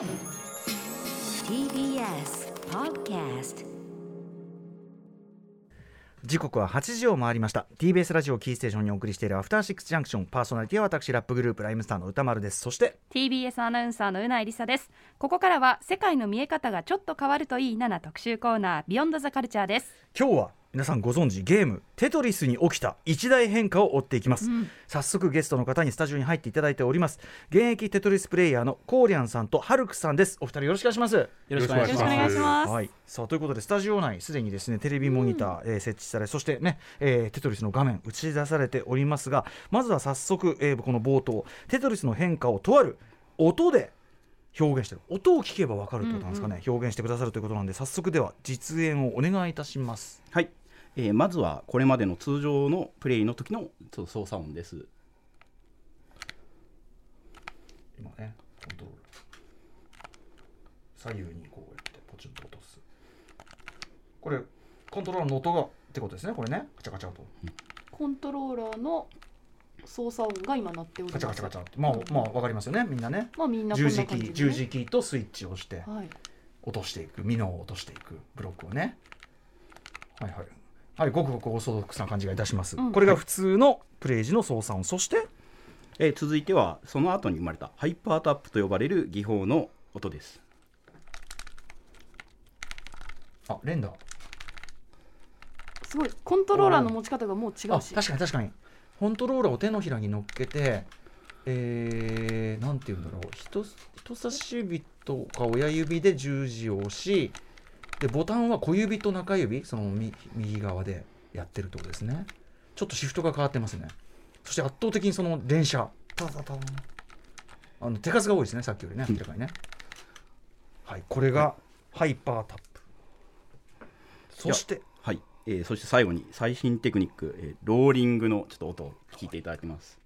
TBS Podcast 時刻は8時を回りました。TBS ラジオキーステーションにお送りしているアフターシックスジャンクション。パーソナリティは私ラップグループライムスターの歌丸です。そして TBS アナウンサーのうないりさです。ここからは世界の見え方がちょっと変わるといいなな特集コーナービヨンドザカルチャーです。今日は皆さんご存知ゲームテトリスに起きた一大変化を追っていきます、早速ゲストの方にスタジオに入っていただいております。現役テトリスプレイヤーのコーリャンさんとハルクさんです。お二人よろしくお願いします。よろしくお願いします。はい、さあということでスタジオ内すでにですねテレビモニター、えー設置されそしてね、えーテトリスの画面映し出されておりますがまずは早速、えーこの冒頭テトリスの変化をとある音で表現してる。音を聞けば分かるってことなんですかね、表現してくださるということなんで早速では実演をお願いいたします。はい、えーまずはこれまでの通常のプレイの時のちょっと操作音です。今ねコントロール。左右にこうやってポチンと落とす。これコントローラーの音がってことですねこれね。カチャカチャとコントローラーの操作音が今鳴っております。カチャカチャカチャって。まあまあ分かりますよねみんなね。まあみんな十字キーな感じで、ね、十字キーとスイッチを押してはい。落としていく。ミノを落としていく。ブロックをね。はいはいはいごくごくオーソドックスな感じがいたします、うん。これが普通のプレイ時の操作音。そしてえー続いてはその後に生まれたハイパータップと呼ばれる技法の音です。あレンダー。すごいコントローラーの持ち方がもう違あうし。確かに確かに。コントローラーを手のひらに乗っけてえー、なんて言うんだろう。人人差し指とか親指で十字を押しでボタンは小指と中指その右右側でやってるってことですね。ちょっとシフトが変わってますね。そして圧倒的にその連射タタタンあの手数が多いですねさっきよりね明らかにね。はいこれがハイパータップ。そしてはい、えーそして最後に最新テクニック、えーローリングのちょっと音を聞いていただきます。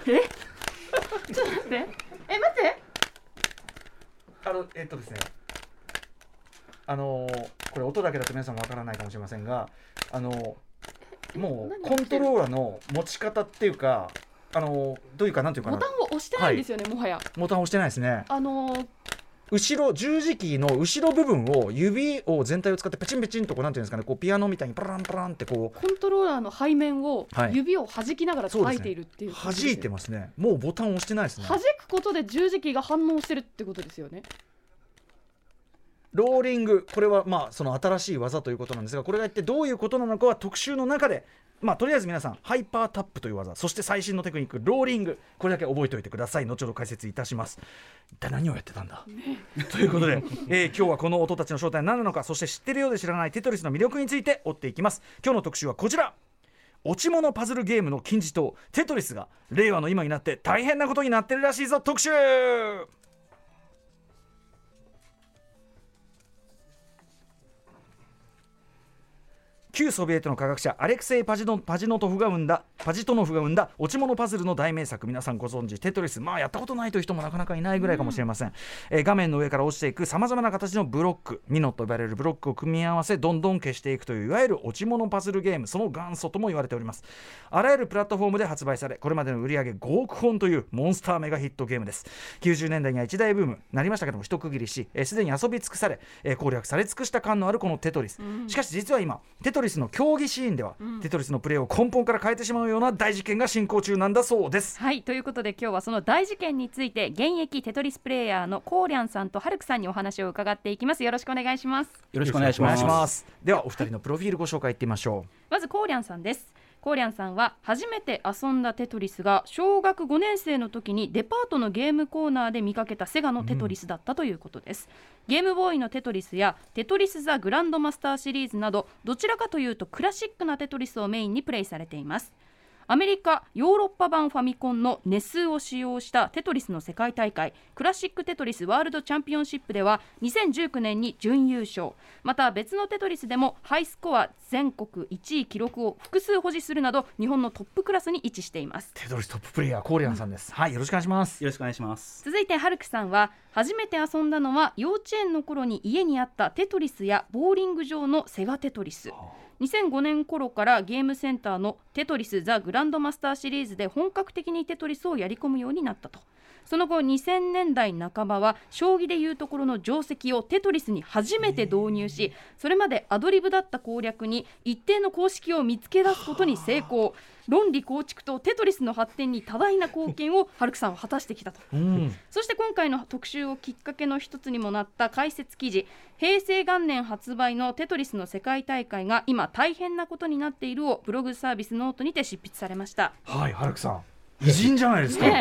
ちょっと待って。え待って。あのえっとですねあのーこれ音だけだと皆さんわからないかもしれませんがあのーもうコントローラーの持ち方っていうかあのーどういうかなんていうかな。ボタンを押してないんですよね、もはや。ボタン押してないですね。あのー後ろ十字キーの後ろ部分を指を全体を使ってペチンペチンとこうなんていうんですかねこうピアノみたいにパランパランってこコントローラーの背面をはい。指を弾きながら叩いているっていうう感じですよ弾いてますね。もうボタン押してないですね。弾くことで十字キーが反応してるってことですよねローリング。これはまあその新しい技ということなんですがこれが一体どういうことなのかは特集の中でまあとりあえず皆さんハイパータップという技。そして最新のテクニックローリング。これだけ覚えておいてください。後ほど解説いたします。一体何をやってたんだ、ということで、えー今日はこの音たちの正体は何なのか？そして知ってるようで知らないテトリスの魅力について追っていきます。今日の特集はこちら。落ち物パズルゲームの金字塔テトリスが令和の今になって大変なことになってるらしいぞ。特集旧ソビエトの科学者アレクセイ・パジノパジノトフが生んだパジトノフが生んだ落ち物パズルの大名作。皆さんご存知テトリス。まあやったことないという人もなかなかいないぐらいかもしれません、えー画面の上から落ちていくさまざまな形のブロック。ミノと呼ばれるブロックを組み合わせどんどん消していくといういわゆる落ち物パズルゲーム。その元祖とも言われております。あらゆるプラットフォームで発売されこれまでの売り上げ5億本というモンスターメガヒットゲームです。90年代には一大ブームなりましたけども一区切りしえーすで、に遊び尽くされ、えー攻略され尽くした感のあるこのテトリス、しかし実は今テトリスの競技シーンでは、テトリスのプレーを根本から変えてしまうような大事件が進行中なんだそうです。はいということで今日はその大事件について現役テトリスプレイヤーのコーリャンさんとハルクさんにお話を伺っていきます。よろしくお願いします。よろしくお願いします。ではお二人のプロフィールご紹介いってみましょまずコーリャンさんですコーリャンさんは初めて遊んだテトリスが小学5年生の時にデパートのゲームコーナーで見かけたセガのテトリスだったということです、ゲームボーイのテトリスやテトリス・ザ・グランドマスターシリーズなどどちらかというとクラシックなテトリスをメインにプレイされていますアメリカヨーロッパ版ファミコンのネスを使用したテトリスの世界大会クラシックテトリスワールドチャンピオンシップでは2019年に準優勝また別のテトリスでもハイスコア全国1位記録を複数保持するなど日本のトップクラスに位置しています。うテトリストッププレイヤーコーリアンさんです、はいよろしくお願いします。よろしくお願いします。続いてハルクさんは初めて遊んだのは幼稚園の頃に家にあったテトリスやボーリング場のセガテトリス2005年頃からゲームセンターのテトリス・ザ・グランドマスターシリーズで本格的にテトリスをやり込むようになったと。その後2000年代半ばは将棋でいうところの定石をテトリスに初めて導入しそれまでアドリブだった攻略に一定の公式を見つけ出すことに成功。論理構築とテトリスの発展に多大な貢献をハルクさんは果たしてきたと。うん。そして今回の特集をきっかけの一つにもなった解説記事平成元年発売のテトリスの世界大会が今大変なことになっているをブログサービスノートにて執筆されました。はいハルクさん偉人じゃないですか。い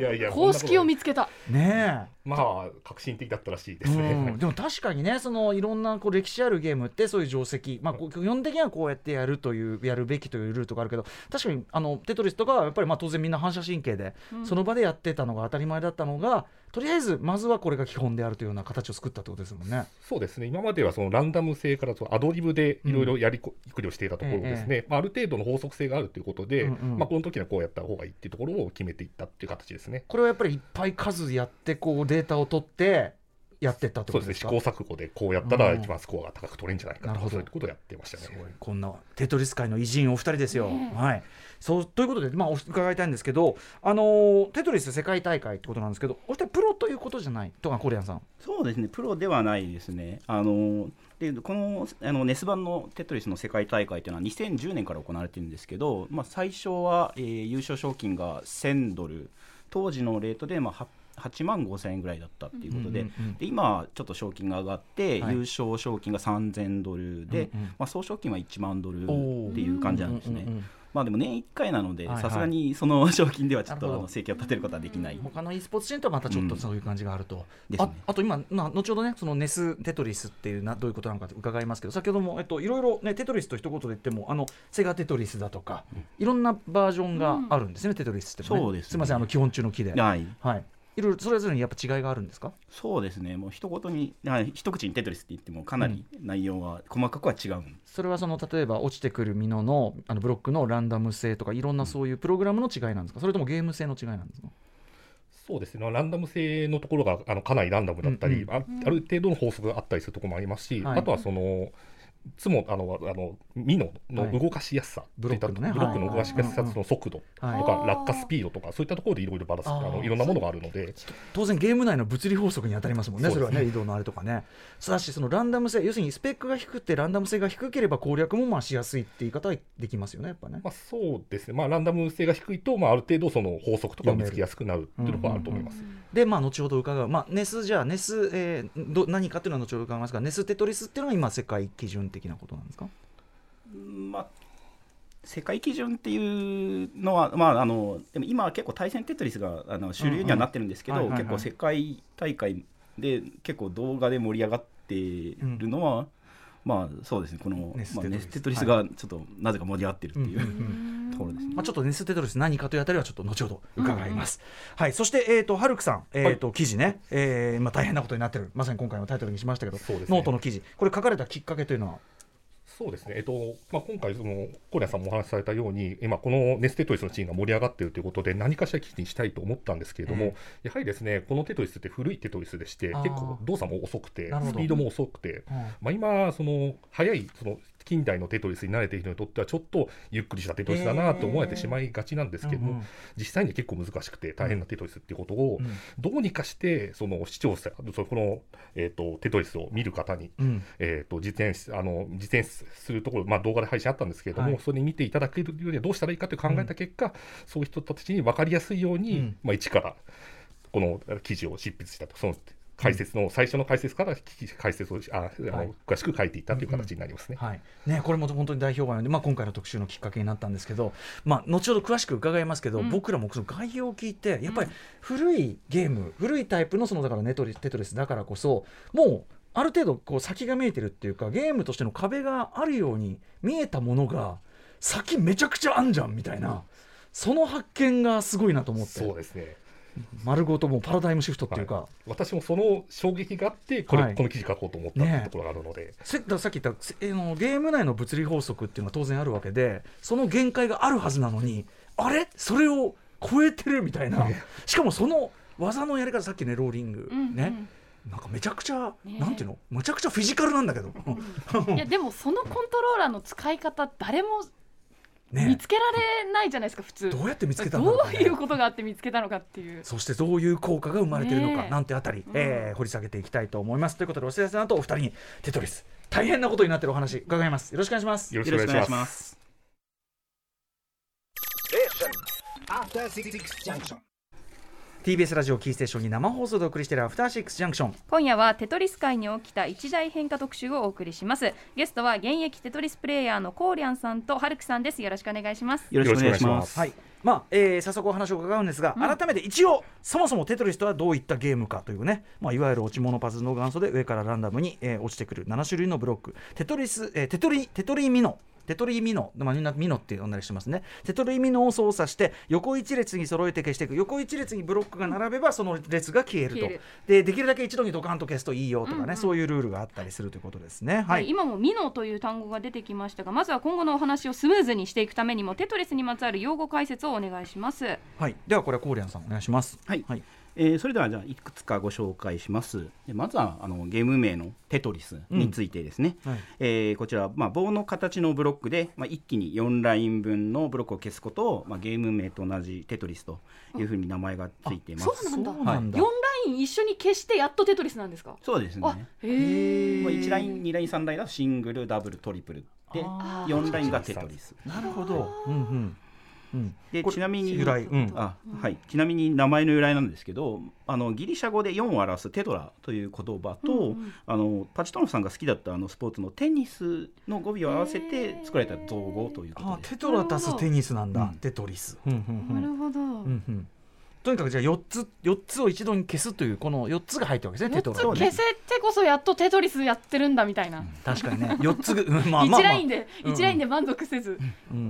やいや公式を見つけた。ねえ。まあ革新的だったらしいでうすね、ん、でも確かにねそのいろんなこう歴史あるゲームってそういう定石、まあ、こう基本的にはこうやってやるというやるべきというルートがあるけど確かにあのテトリスとかはやっぱりまあ当然みんな反射神経で、その場でやってたのが当たり前だったのがとりあえずまずはこれが基本であるというような形を作ったってことですもんね。そうですね。今まではそのランダム性からそのアドリブでいろいろやりこくりをしていたところですね、まあ、ある程度の法則性があるということで、うんうん。まあ、この時はこうやった方がいいっていうところを決めていったっていう形ですね。これはやっぱりいっぱい数やってこうデータを取ってやってったってそうですね。試行錯誤でこうやったら一番スコアが高く取れるんじゃないかなるほど。とかそういうことをやってましたね。すごいこんなテトリス界の偉人お二人ですよ。ねえ。はい、そうということで、まあ、伺いたいんですけど、あのーテトリス世界大会ってことなんですけどお二人プロということじゃない？とかコリアンさん。そうですね、プロではないですね。あのでこのあのネス版のテトリスの世界大会というのは2010年から行われてるんですけど、まあ、最初は、えー優勝賞金が1000ドル、当時のレートで、まあ、8万5000円ぐらいだったっていうことで,、うんうんうん。で今はちょっと賞金が上がって、はい。優勝賞金が3000ドルで、うんうんまあ、総賞金は1万ドルっていう感じなんですね。うんうんうんまあでも年1回なのでさすがにその賞金ではちょっとあの生計を立てることはできない。他の e スポーツチームとはまたちょっとそういう感じがあると、ですね。ああと今、まあ、後ほどねそのネステトリスっていうなどういうことなのか伺いますけど先ほども、えっと、いろいろ、ね、テトリスと一言で言ってもあのセガテトリスだとか、いろんなバージョンがあるんですね、テトリスってもね。そうですね。すみませんあの基本中の木で、はい。はい、いろいろそれぞれにやっぱ違いがあるんですか？そうですね。もう一言にはい一口にテトリスって言ってもかなり内容は細かくは違うんそれはその例えば落ちてくるミノのあのブロックのランダム性とかいろんなそういうプログラムの違いなんですか？それともゲーム性の違いなんですか？そうですね。ランダム性のところがあのかなりランダムだったり、うん。あある程度の法則があったりするところもありますし、はい。あとはそのつもあのあのミノの動かしやすさ、ブロックのね。ブロックの動かしやすさの速度とはいか落下スピードとかそういったところでいろいろバランスあのいろんなものがあるので。当然ゲーム内の物理法則に当たりますもんねそれはね移動のあれとかね。ただしそのランダム性要するにスペックが低くてランダム性が低ければ攻略もまあしやすいって言い方はできますよねやっぱね、まあ、そうですね、まあ、ランダム性が低いと、まあ、ある程度その法則とかを見つけやすくなるっていうところはあると思います。でまあ後ほど伺う。まあネスじゃあネス、えーど何かっていうのは後ほど伺いますがネステトリスっていうのは今世界基準的なことなんですか？まあ世界基準っていうのは、まあ、あのでも今は結構対戦テトリスがあの主流にはなってるんですけど、結構世界大会で結構動画で盛り上がってるのは、まあそうですね。このネスまあ、テトリス。ネステトリスがちょっとなぜか盛り上がってるっていう、ところですね。まあ、ちょっとネステトリス何かというあたりはちょっと後ほど伺います。はい、そして、えー、とハルクさん、えーと記事ね、えーまあ、大変なことになってる、まさに今回のタイトルにしましたけど、ノートの記事、これ書かれたきっかけというのは、そうですね、えっとまあ、今回、そのコリアンさんもお話しされたように、今、このネステトリスのチームが盛り上がっているということで、何かしら記事にしたいと思ったんですけれども、えやはりですね、このテトリスって古いテトリスでして、結構動作も遅くてスピードも遅くて、まあ、今、その速いその近代のテトリスに慣れている人にとっては、ちょっとゆっくりしたテトリスだなと思われてしまいがちなんですけども、うんうん。実際に結構難しくて大変なテトリスっていうことを、うん。どうにかして、その視聴者、そのこの、えー、とテトリスを見る方に、うん。えー、と実演しあの実演するところ、まあ、動画で配信あったんですけれども、はい。それに見ていただけるようにはどうしたらいいかと考えた結果、そういう人たちに分かりやすいように、うん。まあ、一からこの記事を執筆したと、その解説の、最初の解説から解説をああの、はい。詳しく書いていったという形になりますね。はい。ね、これも本当に大評判で、まあ、今回の特集のきっかけになったんですけど、まあ、後ほど詳しく伺いますけど、うん。僕らもその概要を聞いてやっぱり古いゲーム古いタイプのそのだからネトリテトリスだからこそもうある程度こう先が見えてるっていうかゲームとしての壁があるように見えたものが先めちゃくちゃあんじゃんみたいな。その発見がすごいなと思って。そうですね丸ごともうパラダイムシフトっていうか、私もその衝撃があってこれ、はい。この記事書こうと思ったっていうところがあるので、せだからさっき言ったせあのゲーム内の物理法則っていうのは当然あるわけでその限界があるはずなのにあれ？それを超えてるみたいな。しかもその技のやり方さっきねローリング、うんねなんかめちゃくちゃ、ねなんていうの？むちゃくちゃフィジカルなんだけど、うん。いやでもそのコントローラーの使い方誰もね見つけられないじゃないですか普通。どうやって見つけたんだろどういうことがあって見つけたのかっていう。そしてどういう効果が生まれているのか、ねえ。なんてあたり、えー掘り下げていきたいと思います。ということでお知らせの後お二人にテトリス大変なことになっているお話伺います。よろしくお願いします。よろしくお願いし。ます TBS ラジオキーステーションに生放送でお送りしているアフターシックスジャンクション。今夜はテトリス界に起きた一大変化特集をお送りします。ゲストは現役テトリスプレイヤーのコーリャンさんとハルクさんです。よろしくお願いします。よろしくお願いします。す。はい。まあえー早速お話を伺うんですが、改めて一応そもそもテトリスとはどういったゲームかというね、まあ、いわゆる落ち物パズルの元祖で上からランダムに、えー落ちてくる7種類のブロック。テトリス、えーテトリテトリミノテトリミノ、まあ、みんなミノって呼んだりしてますね。テトリミノを操作して横一列に揃えて消していく。横一列にブロックが並べばその列が消えると。る。でできるだけ一度にドカンと消すといいよとかね、うんうん。そういうルールがあったりするということですね。は、はいい、今もミノという単語が出てきましたがまずは今後のお話をスムーズにしていくためにもテトリスにまつわる用語解説をお願いします。はい、ではこれはコーリアンさんお願いします。はい。はいえーそれではじゃあいくつかご紹介します。でまずはあのゲーム名のテトリスについてですね、はい。えーこちら、まあ、棒の形のブロックで、まあ、一気に4ライン分のブロックを消すことを、まあ、ゲーム名と同じテトリスというふうに名前がついています。そうなんだ。そうなんだ。4ライン一緒に消してやっとテトリスなんですか？そうですあねへえまあ、1ライン2ライン3ラインだとシングルダブルトリプルであー。4ラインがテトリス。なるほど。うんうんうんでちなみに由来。うん。あはい、ちなみに名前の由来なんですけどあのギリシャ語で4を表すテトラという言葉と、うんうん。あのパチトノフさんが好きだったあのスポーツのテニスの語尾を合わせて作られた造語というこあとで。す。テトラ足すテニスなんだ、うん。テトリス、うんうんうなんるほど、うんうんとにかくじゃあ4つ四つを一度に消すというこの4つが入ってるわけですねテトラ4つ消せてこそやっとテトリスやってるんだみたいな、確かにね。4つぐ、うんまあまあ、まあ、1ラインで、うん。一ラインで満足せず、う、うん。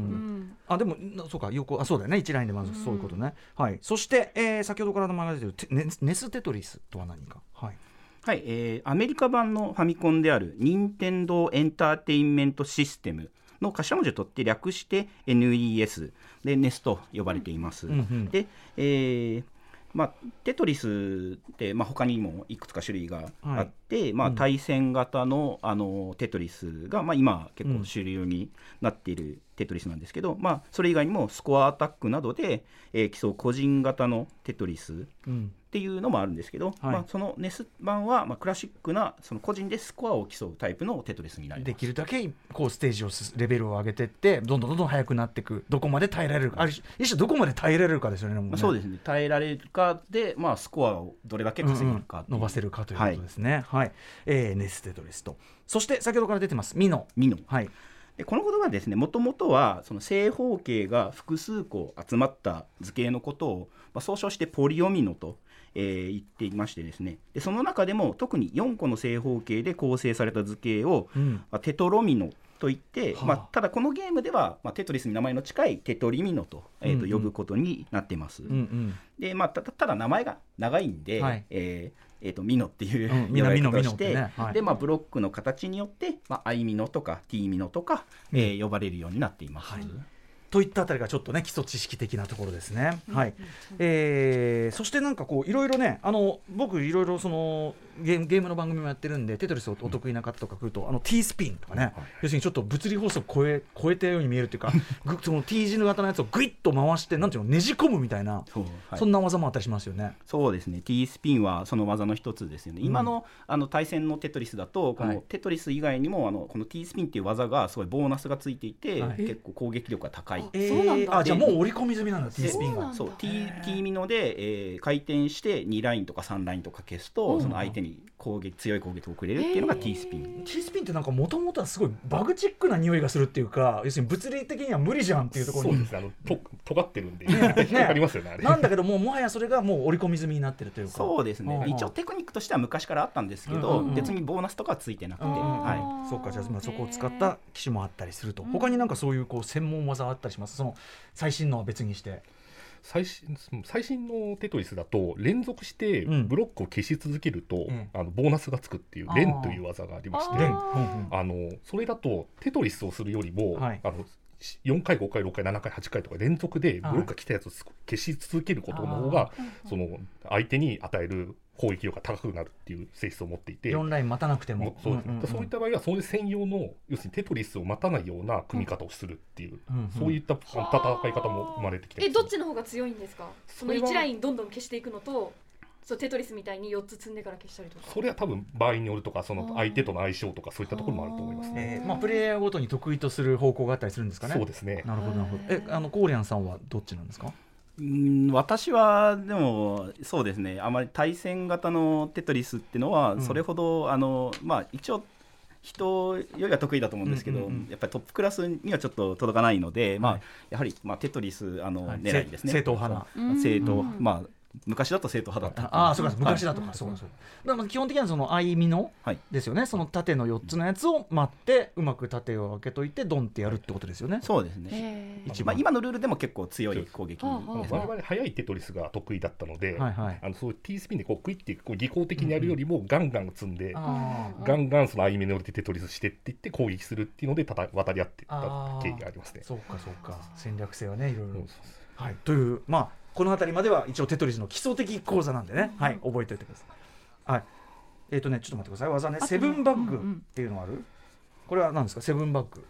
んあでもなそうか横あそうだよね。1ラインでまずそういうことね、はい。そして、えー先ほどから名前が出てるテネネステトリスとは何か。はい。はい、えーアメリカ版のファミコンである任天堂エンターテインメントシステムの頭文字を取って略して NES で NES と呼ばれています。うんうん。で、えーまあ、テトリスって、まあ、他にもいくつか種類があって、まあ、うん。対戦型のあのテトリスが、まあ、今結構主流になっているテトリスなんですけど、まあ、それ以外にもスコアアタックなどで、えー競う個人型のテトリスうんっていうのもあるんですけど、はいまあ、その NES 版は、まあ、クラシックなその個人でスコアを競うタイプのテトリスになりでます。きるだけこうステージをすレベルを上げていってどんどんどんどん速くなっていくどこまで耐えられるかある種一種どこまで耐えられるかですよねねまあ、そうですね耐えられるかで、まあ、スコアをどれだけ稼げるかう伸ばせるかということですね。はい、えーネステトリスと。そして先ほどから出てますミノ。ミノはい。でこの言葉はですねもともとはその正方形が複数個集まった図形のことを、まあ、総称してポリオミノと、えー言っていましてですね。でその中でも特に4個の正方形で構成された図形を、うん。まあ、テトロミノといって、はあ。まあ、ただこのゲームでは、まあ、テトリスに名前の近いテトリミノと,、えーうんうん。と呼ぶことになってます。うんうん。でまあ、たたただ名前が長いんで、はい。えーえー、とミノっていう、うん。呼ばれをして、ね。はい。でまあ、ブロックの形によって、まあ、アイミノとか T ミノとか、えー呼ばれるようになっています。はいといったあたりがちょっとね基礎知識的なところですね。はい。えーそしてなんかこういろいろねあの僕いろいろそのゲームゲームの番組もやってるんでテトリスをお得意な方とか来ると、あの T スピンとかね、要するにちょっと物理法則超え超えたように見えるっていうか ぐその T 字の型のやつをグイッと回してなんていうのねじ込むみたいな、そうはい。そんな技もあったりしますよね。そうですね。T スピンはその技の一つですよね、今のあの対戦のテトリスだとこはい。のテトリス以外にもあのこの T スピンっていう技がすごいボーナスがついていて、はい。結構攻撃力が高い。えそうなんだ。あじゃあもう織り込み済みなんだ T スピンが。そう T, T ミノで、えー回転して2ラインとか3ラインとか消すと、うん。その相手に攻撃強い攻撃を送れるっていうのが T スピン、T スピンってなんかもともとはすごいバグチックな匂いがするっていうか要するに物理的には無理じゃんっていうところに。そうですね。あのと尖ってるんで。ね引っかかりますよねなんだけどもうもはやそれがもう織り込み済みになってるというか。そうですね、うん。一応テクニックとしては昔からあったんですけど、うんうんうん。別にボーナスとかはついてなくて、うんうんうんはそうかじゃあまあそこを使った機種もあったりすると、うん。他になんかそういうこう専門技あったりします？その最新のは別にして最新最新のテトリスだと連続してうん。ブロックを消し続けると、うん。あのボーナスがつくっていう連という技がありましてあのそれだとテトリスをするよりも、はいあのし4回5回6回7回8回とか連続でブロックが来たやつを消し続けることの方が、その相手に与える攻撃力が高くなるっていう性質を持っていて。4ライン待たなくても。そうですね。んんんそういった場合は、それ専用の、要するにテトリスを待たないような組み方をするっていう、うんうんそういった戦い方も生まれてきてえますどっちの方が強いんですか？そのそれは1ラインどんどん消していくのとそうテトリスみたいに4つ積んでから消したりとか。それは多分場合によるとか、その相手との相性とか、そういったところもあると思いますね。えーまあ、プレイヤーごとに得意とする方向があったりするんですかね。そうですね。なるほどなるほど。えあのコーリアンさんはどっちなんですか？うん私はでもそうですねあまり対戦型のテトリスっていうのはうん。それほど、あのまあ一応人よりは得意だと思うんですけど、うんうんうん。やっぱりトップクラスにはちょっと届かないので、まあはい。やはり、まあ、テトリスあの、はい。狙いですね。正統派そう。正統うん。まあ昔だと正統派だった。ああそうか昔だととか、そうかそうか。だから基本的にはその相見のはい。ですよね。その縦の4つのやつを待ってうまく縦を開けといてドンってやるってことですよね。そうですね、一番まあ、今のルールでも結構強い攻撃我々速いテトリスが得意だったので、はいはい。あのそういう T スピンでこうクイッてこう技巧的にやるよりもガンガン積んで、あーガンガンその相目のでテトリスしてって言って攻撃するっていうのでたた渡り合っていった経緯がありますね。そうかそうか。戦略性はねいろいろ。うんはい、という、まあ、この辺りまでは一応テトリスの基礎的講座なんでね、はい、覚えておいてください。はい、えっ、とね、ちょっと待ってください。技ね、セブンバッグうんうんっていうのある？これは何ですか、セブンバッグ。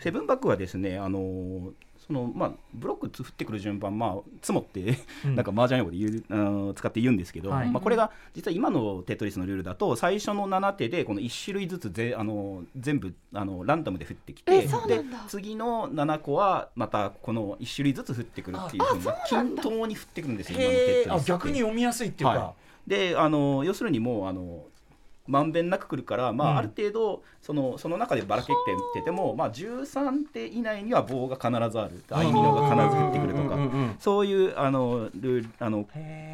セブンバックはですね、あのーそのまあ、ブロック降ってくる順番、まあ、積もって、うん。なんか麻雀用語で言うあの使って言うんですけど、はい。まあ、これが実は今のテトリスのルールだと、最初の7手でこの1種類ずつぜあの全部あのランダムで降ってきて、で次の7個はまたこの1種類ずつ降ってくるっていうふうに、均等に降ってくるんですよ、今のテトリスって。逆に読みやすいっていうか。はであの要するにもうあのまんべんなく来るから、まあうん。ある程度そのその中でばらけてても、まあ、13手以内には棒が必ずある。相美濃が必ず降ってくるとか。そういうあのルールあの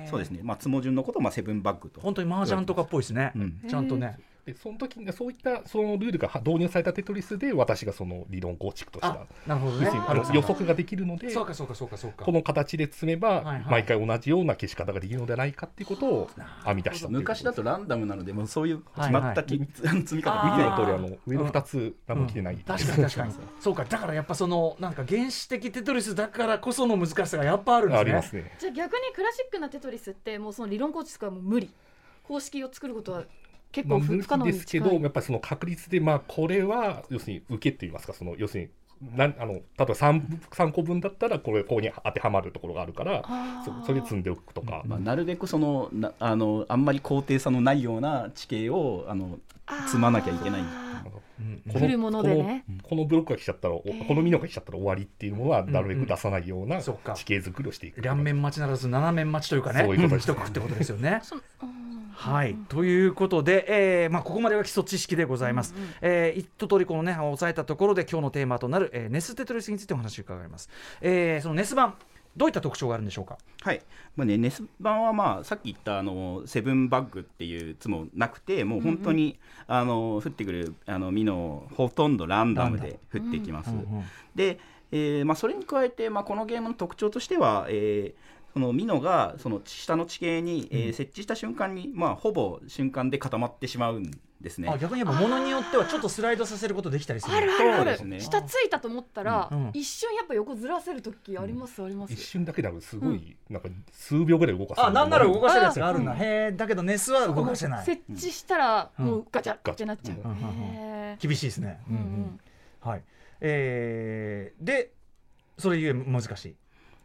そうですね、まあ、つも順のことを、まあ、セブンバッグと。本当に麻雀とかっぽいですね。うん。ちゃんとね。でその時にそういったそのルールが導入されたテトリスで私がその理論構築としたあ、なるほど予測ができるのでそうかそうかそうかそうか。この形で積めば、毎回同じような消し方ができるのではないかっていうことを編み出した昔だとランダムなのでもうそういうはい決まったき、積み方見ての通りあの上の2つ何も切れない、確かに確かにそうかだからやっぱそのなんか原始的テトリスだからこその難しさがやっぱあるんですね。ありますね。じゃあ逆にクラシックなテトリスってもうその理論構築はもう無理。公式を作ることは結まあ、構不可能ですけどやっぱりその確率でまあこれは要するに受けって言いますかその要するになんあの例えば 3, 3個分だったらこれここに当てはまるところがあるからそそれで積んでおくとか、まあ、なるべくそのなあのあんまり高低差のないような地形をあの積まなきゃいけない。こ降るものでね。このこのブロックが来ちゃったら、このミノが来ちゃったら終わりっていうものはなるべく出さないようなそっか。地形作りをしていく両面待ちならず斜面待ちというかねそういうことですしとくってことですよね。はい、ということで、えーまあ、ここまでは基礎知識でございます。えー一通りこのね押さえたところで今日のテーマとなる、えーネステトリスについてお話を伺います。えーそのネス版どういった特徴があるんでしょうか？はいまあね、ネス版は、まあ、さっき言ったあのセブンバッグっていうつもなくてもう本当に、あの降ってくるあのミノほとんどランダムで降ってきます。うんうんで、えーまあ、それに加えて、まあ、このゲームの特徴としては、えーそのミノがその下の地形に、えー設置した瞬間に、まあ、ほぼ瞬間で固まってしまうんですね。あ逆にやっぱものによってはちょっとスライドさせることできたりする。あるあるある。ね。下ついたと思ったら、うん。一瞬やっぱ横ずらせる時あります、あります。一瞬だけでもすごい、なんか数秒ぐらい動かすあなんなら動かせるやつがああるんだ。へえだけどネスは動かせない。設置したらうん。もうガチャってなっちゃう、うんうんうんへー。厳しいですね。うんうん。はい。えーでそれゆえ難しい。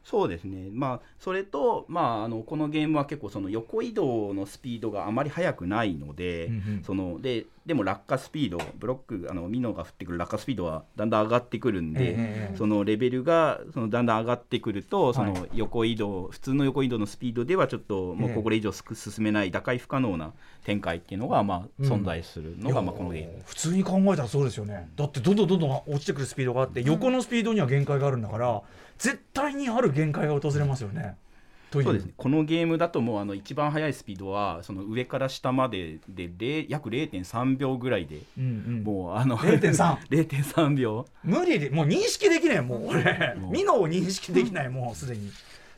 そうですね、まあ、それと、まあ、あのこのゲームは結構その横移動のスピードがあまり速くないので、うんうん。そのででも落下スピードブロックあのミノが降ってくる落下スピードはだんだん上がってくるんで、ええそのレベルがそのだんだん上がってくるとそはの横移動、普通の横移動のスピードではちょっともうええ。これ以上すく進めない打開不可能な展開っていうのがまあうん。存在するのがまあこのゲーム。普通に考えたらそうですよね。だってどんどんどんどん落ちてくるスピードがあって横のスピードには限界があるんだから絶対にある限界が訪れますよね。そうですね。このゲームだともうあの一番速いスピードはその上から下までで0約0.3秒ぐらいでうんうん。もうあの0.3 0.3秒無理でもう認識できないもう。俺もうミノを認識できないもうすでに。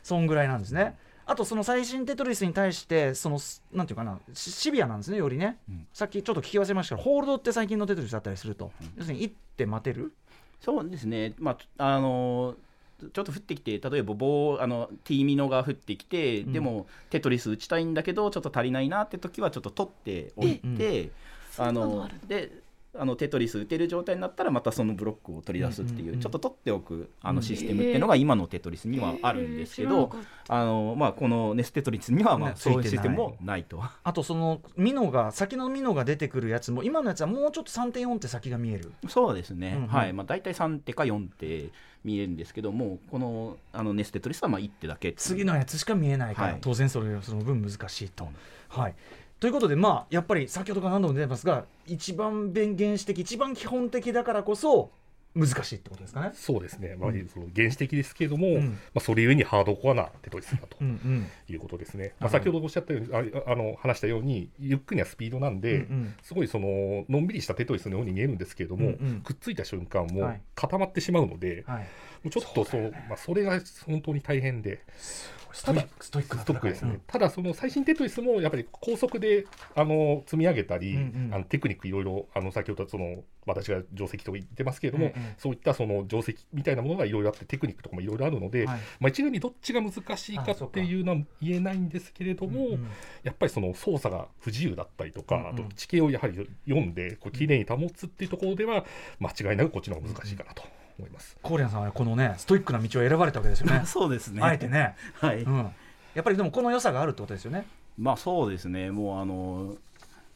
そんぐらいなんですね。あとその最新テトリスに対してそのなんていうかなシシビアなんですねよりね、うん。さっきちょっと聞き忘れましたけどホールドって最近のテトリスだったりすると、要するに一手待てる？そうですね。まああのちょっと降ってきて例えば棒あの T ミノが降ってきて、うん。でもテトリス打ちたいんだけどちょっと足りないなって時はちょっと取っておいて、あのであのテトリス打てる状態になったらまたそのブロックを取り出すっていう,、ちょっと取っておくあのうん。システムっていうのが今のテトリスにはあるんですけど、あのまあ、このネステトリスにはまねあそういうシステムもない。と。あとそのミノが先のミノが出てくるやつも今のやつはもうちょっと3.4って先が見える。そうですね、はい。まあ、大体3手か4手見えるんですけどもこのあのネステトリスはまあ1手だけ次のやつしか見えないから、はい。当然それその分難しいと。はい。ということでまあやっぱり先ほどから何度も出てますが一番弁原始的一番基本的だからこそ難しいってことですかね。そうですね、まあうん。その原始的ですけれども、うん。まあ、それゆえにハードコアなテトリスだとうんうんいうことですね、なるほど。まあ、先ほどおっしゃったようにああの話したようにゆっくりなスピードなんで、うんうん。すごいそののんびりしたテトリスのように見えるんですけれども、うんうん。くっついた瞬間もはい。固まってしまうので、はい、もうちょっとそうまあ、それが本当に大変で、ストイックストイックですね、うんただ、その最新テトリスもやっぱり高速であの積み上げたり、うんうんあのテクニックいろいろ、あの先ほどその私が定石と言ってますけれども、ええそういったその定石みたいなものがいろいろあって、テクニックとかもいろいろあるので、はい。まあ、一概にどっちが難しいかっていうのは言えないんですけれども、うんうんやっぱりその操作が不自由だったりとか、うんうん。あと地形をやはり読んでこう綺麗に保つっていうところでは、間違いなくこっちの方が難しいかなと思います。コーリアンさんはこのねストイックな道を選ばれたわけですよね。そうですね。あえてね、はい、うん、やっぱりでもこの良さがあるってことですよね。まあそうですね。もうあの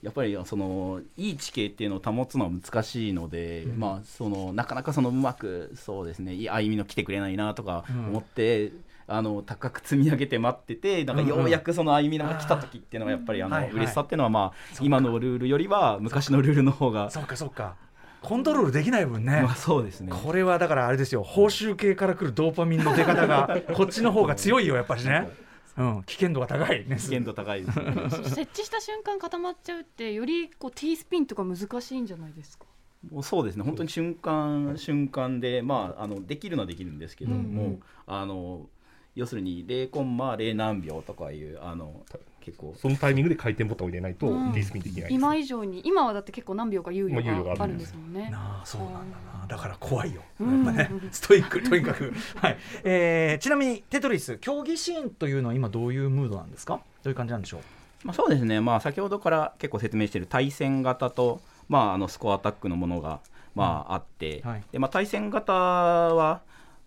やっぱりそのいい地形っていうのを保つのは難しいので、うん。まあそのなかなかそのうまくそうですね歩みの来てくれないなとかうん。思って、あの高く積み上げて待っててなんかようやくその歩みのが来た時っていうのはやっぱりあのはいはい。嬉しさっていうのはまあ今のルールよりは昔のルールの方がそうかそうかコントロールできない分ね、まあそうですね。これはだからあれですよ。報酬系から来るドーパミンの出方が こっちの方が強いよやっぱりね、うん、危険度が高いね危険度高いですね。設置した瞬間固まっちゃうってよりこう T スピンとか難しいんじゃないですか？もうそうですね。本当に瞬間瞬間でまああのできるのはできるんですけども、うん。うんあの要するに0コンマ0何秒とかいうあの結構。そのタイミングで回転ボタンを入れないとうん。D スピンできないです、今以上に今はだって結構何秒か猶予ががあるんあるんですもんね。なあそうなんだな。だから怖いよ、うん。やっぱね。ストイックとにかく、はい。えーちなみにテトリス競技シーンというのは今どういうムードなんですか？どういう感じなんでしょう？まあ、そうですね、まあ、先ほどから結構説明している対戦型と、まあ、あのスコアアタックのものが、まああって、はい。でまあ、対戦型は、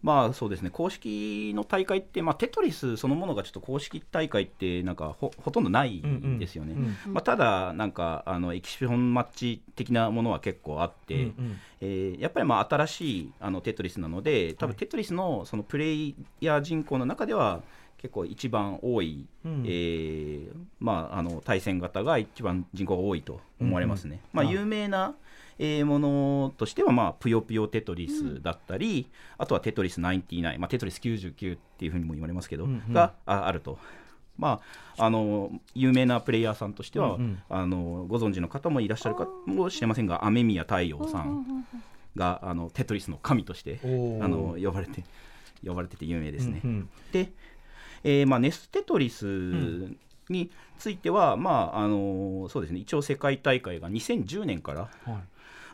まあそうですね、公式の大会って、まあ、テトリスそのものがちょっと公式大会ってなんかほほとんどないんですよね。うんうんまあ、ただ、なんかあのエキシビションマッチ的なものは結構あって、うんうん。えーやっぱりまあ新しいあのテトリスなので、多分テトリスのそのプレイヤー人口の中では、結構一番多い、うん。えーまあ、あの対戦型が一番人口が多いと思われますね。まあ、うん。うん有名な、えーものとしては、まあ、ぷよぷよテトリスだったり、あとはテトリス99、まあ、テトリス99っていうふうにも言われますけど、うんうん。がああると。まあ、あの有名なプレイヤーさんとしては、うんうん。あのご存知の方もいらっしゃるかもしれませんが雨宮太陽さんがあのテトリスの神としてあの呼ばれて呼ばれてて有名ですね。うんうん。で、えーまあ、ネステトリスについては、まああのそうですね、一応世界大会が2010年からはい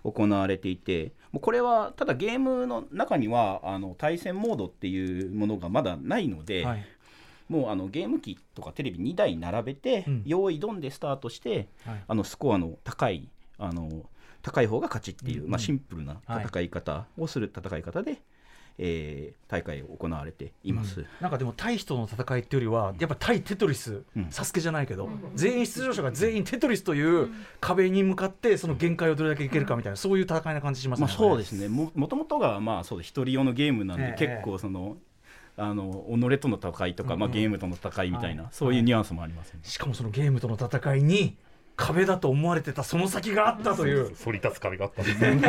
行われていてもうこれはただゲームの中にはあの対戦モードっていうものがまだないので、はい。もうあのゲーム機とかテレビ2台並べて、うん。用意ドンでスタートしてはい。あのスコアの高いあの高い方が勝ちっていう、うんうん。まあ、シンプルな戦い方をする戦い方で、えー大会行われています。うん。なんかでも対人の戦いっていうよりはやっぱ対テトリス、うん。サスケじゃないけど、全員出場者が全員テトリスという壁に向かってその限界をどれだけいけるかみたいなそういう戦いな感じしますね。まあ、そうですね。ももともとがまあそう一人用のゲームなんで、ええ。結構そのあの己との戦いとか、まあ、うん。うんゲームとの戦いみたいな、はい。そういうニュアンスもありますね。しかもそのゲームとの戦いに壁だと思われてたその先があったという。反り立つ壁があったんですね。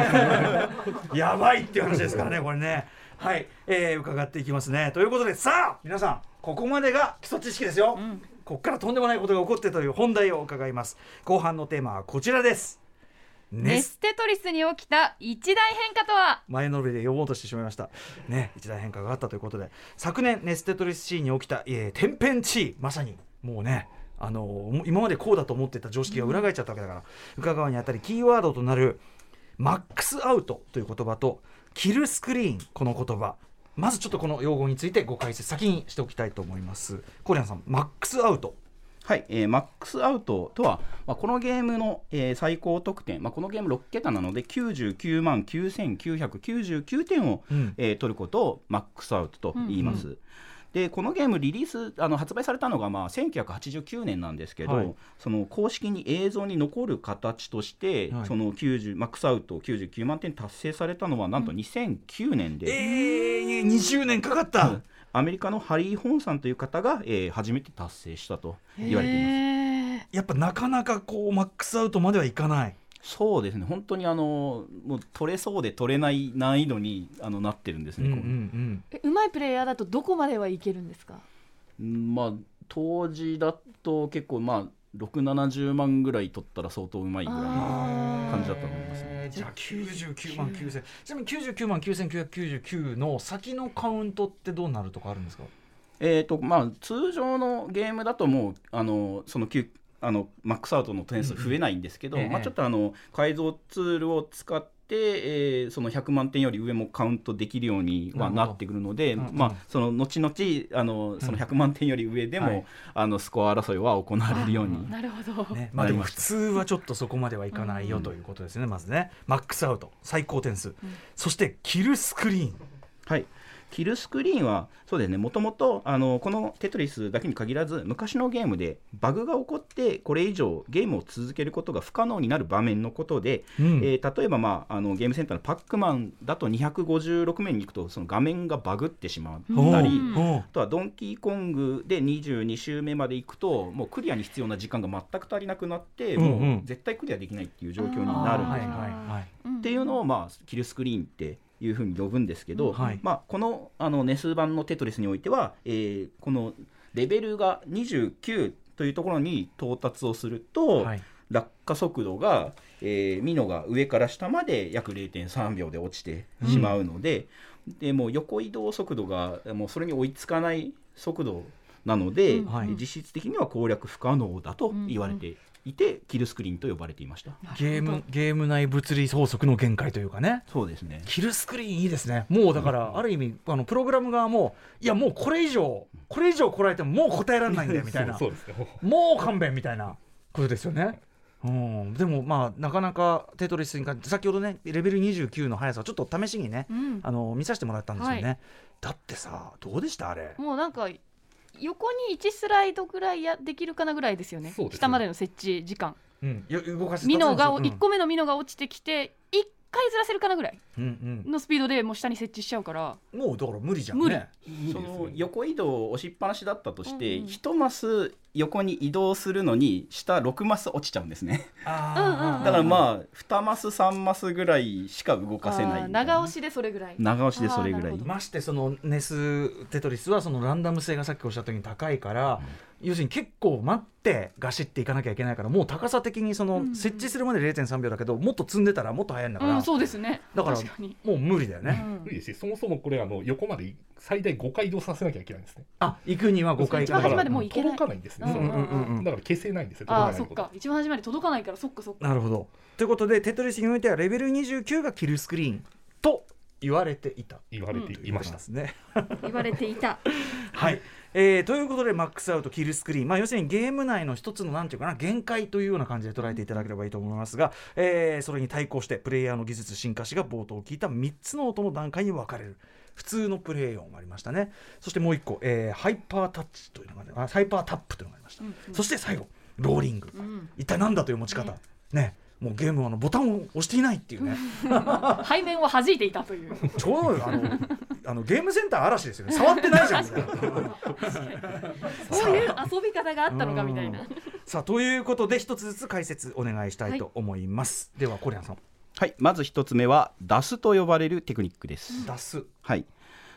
やばいっていう話ですからねこれねはい、えー伺っていきますね。ということでさあ皆さんここまでが基礎知識ですよ、ここからとんでもないことが起こってという本題を伺います。後半のテーマはこちらです。ネステトリスに起きた一大変化とは？前のめりで呼ぼうとしてしまいました。ね一大変化があったということで。昨年ネステトリスシーンに起きた、えー、天変地異まさに。もうねあのー今までこうだと思ってた常識が裏返っちゃったわけだから、伺うにあたりキーワードとなるマックスアウトという言葉とキルスクリーンこの言葉。まずちょっとこの用語についてご解説先にしておきたいと思います。コーリアンさんマックスアウト。はい、えーマックスアウトとは、まあ、このゲームの、えー最高得点、まあ、このゲーム6桁なので99万9999点を、うん。えー取ることをマックスアウトと言います。でこのゲームリリースあの発売されたのがまあ1989年なんですけど、はい。その公式に映像に残る形として、はい。その90マックスアウト99万点達成されたのはなんと2009年で、えー、20年かかった、うん。アメリカのハリー・ホンさんという方が、えー初めて達成したと言われています。やっぱなかなかこうマックスアウトまではいかないそうですね、本当にあのもう取れそうで取れない難易度にあのなってるんですね、こうえうまいプレイヤーだとどこまではいけるんですか？うんまあ、当時だと結構、まあ、6、70万ぐらい取ったら相当うまいぐらいの感じだったと思いますね。じゃあ99万9000ちなみに99万9999の先のカウントってどうなるとかあるんですか？えーとまあ、通常のゲームだともうあのその9あのマックスアウトの点数増えないんですけど、うんうん。ええまあ、ちょっとあの改造ツールを使って、えーその100万点より上もカウントできるようにはなってくるので、うんうん。まあ、その後々あのその100万点より上でも、はい。あのスコア争いは行われるように。なるほど、ねまあ、でも普通はちょっとそこまではいかないよということですね、まずね。マックスアウト。最高点数、そしてキルスクリーン。はい、キルスクリーンはそうですね。もともとあのこのテトリスだけに限らず昔のゲームでバグが起こってこれ以上ゲームを続けることが不可能になる場面のことで、うん。えー例えば、まあ、あのゲームセンターのパックマンだと256面に行くとその画面がバグってしまったり。おうあとはドンキーコングで22周目まで行くともうクリアに必要な時間が全く足りなくなって、うんうん。もう絶対クリアできないっていう状況になるんですはいはいはい。っていうのを、まあ、キルスクリーンっていうふうに呼ぶんですけど、はい。まあ、このあのネス版のテトリスにおいては、えーこのレベルが29というところに到達をすると、はい。落下速度が、えーミノが上から下まで約0.3秒で落ちてしまうので,、でもう横移動速度がもうそれに追いつかない速度なので、うん。はい。実質的には攻略不可能だと言われていて、キルスクリーンと呼ばれていました。ゲームゲーム内物理法則の限界というかね。そうですね。キルスクリーンいいですね。もうだからある意味あのプログラム側もいやもうこれ以上これ以上来られてももう答えられないんだよみたいな。そ うそうですね。もう勘弁みたいなことですよね。うん、でもまあなかなかテトリスに関して先ほどねレベル29の速さをちょっと試しにね、うん。あの見させてもらったんですよね、はい。だってさどうでしたあれ？もうなんか横に1スライドぐらいやできるかなぐらいですよね。ね。下までの設置時間。うん。よ動かせミノが、うん。1個目のミノが落ちてきて1回ずらせるかなぐらいうんのスピードでもう下に設置しちゃうから。うん、もうだから無理じゃん無理。ねその横移動を押しっぱなしだったとして、うんうん。1マス横に移動するのに下6マス落ちちゃうんですね。だからまあ2マス3マスぐらいしか動かせない。長押しでそれぐらい。長押しでそれぐらい。ましてそのネステトリスはそのランダム性がさっきおっしゃったように高いから、要するに結構待ってガシっていかなきゃいけないからもう高さ的にそのうん設置するまで0.3秒だけどもっと積んでたらもっと速いんだから、うんそうですね。だからもう無理だよね、うん。無理です。し、そもそもこれあの横まで最大5回移動させなきゃいけないんですね。あ行くには5回。一番端だからまでもう行けない。届かないんですね。うんうんうん。うんだから消せないんですよ。ああそっ届か一番端まで届かないからそっかそっか。なるほど。ということでテトリスにおいてはレベル29がキルスクリーンと言われていた。言われていました。ね言われていた。はい、えーということでマックスアウトキルスクリーン、まあ、要するにゲーム内の一つのなんていうかな限界というような感じで捉えていただければいいと思いますが、えーそれに対抗してプレイヤーの技術進化史が冒頭聞いた3つの音の段階に分かれる。普通のプレイ音がありましたね。そしてもう一個、えーハイパータッチというのが、ね、あハイパータップというのがありました、うんうん。そして最後ローリング、うん。一体何だという持ち方。ねね。もうゲームはあのボタンを押していないっていうね。背面を弾いていたという。ちょうどあのあのゲームセンター嵐ですよね。触ってないじゃん。そういう遊び方があったのかみたいな。さあということで一つずつ解説お願いしたいと思います、ではコリアンさん。はい。まず1つ目はダスと呼ばれるテクニックです、出すはい。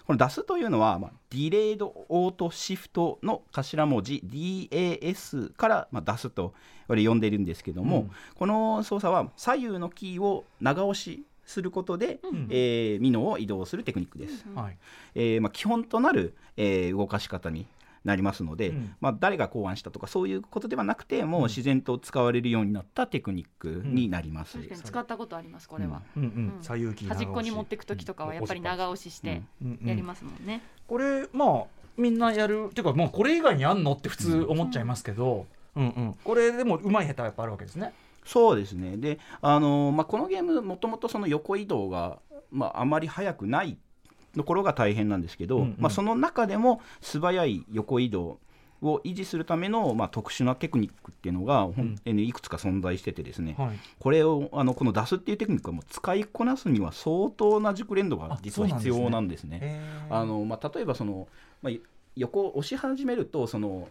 この DAS というのは、まあ、ディレイドオートシフトの頭文字 DAS から、まあ、DAS と呼んでいるんですけども、うん。この操作は左右のキーを長押しすることで、ん。えーミノを移動するテクニックです。はい。えーまあ、基本となる、えー動かし方になりますので、うん。まあ、誰が考案したとかそういうことではなくてもううん。自然と使われるようになったテクニックになります。確かに使ったことありますこれは、うん。うんうん。左右端っこに持長っていく時とかはやっぱり長押ししてやりますもんね、これまあみんなやるっていうかまあこれ以外にあんのって普通思っちゃいますけど、うんうん。これでもうまい下手はやっぱあるわけですね。そうですね。で、あのまあ、このゲームもともとその横移動が、まあ、あまり速くないところが大変なんですけど、うんうん。まあ、その中でも素早い横移動を維持するための、まあ、特殊なテクニックっていうのが、ほんえーいくつか存在しててですね、はい。これをあのこの出すっていうテクニックはもう使いこなすには相当な熟練度があ実は必要なんですね。えー。あのまあ、例えばその、まあ、横を押し始めるとその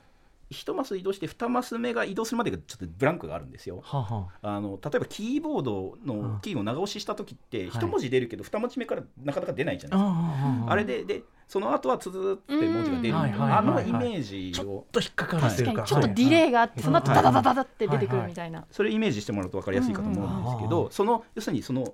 1マス移動して2マス目が移動するまでがちょっとブランクがあるんですよ。はあはあ。の例えばキーボードうんのキーを長押しした時ってはい。1文字出るけど2文字目からなかなか出ないじゃあ。ないですか。ああれででその後はつづって文字が出るあのイメージちょっをと引っかかるっていうか。確かにちょっとディレイがあってその後ダダダダダって出てくるみたいな、それイメージしてもらうと分かりやすいかと思うんですけうん。うんうんどその要するにその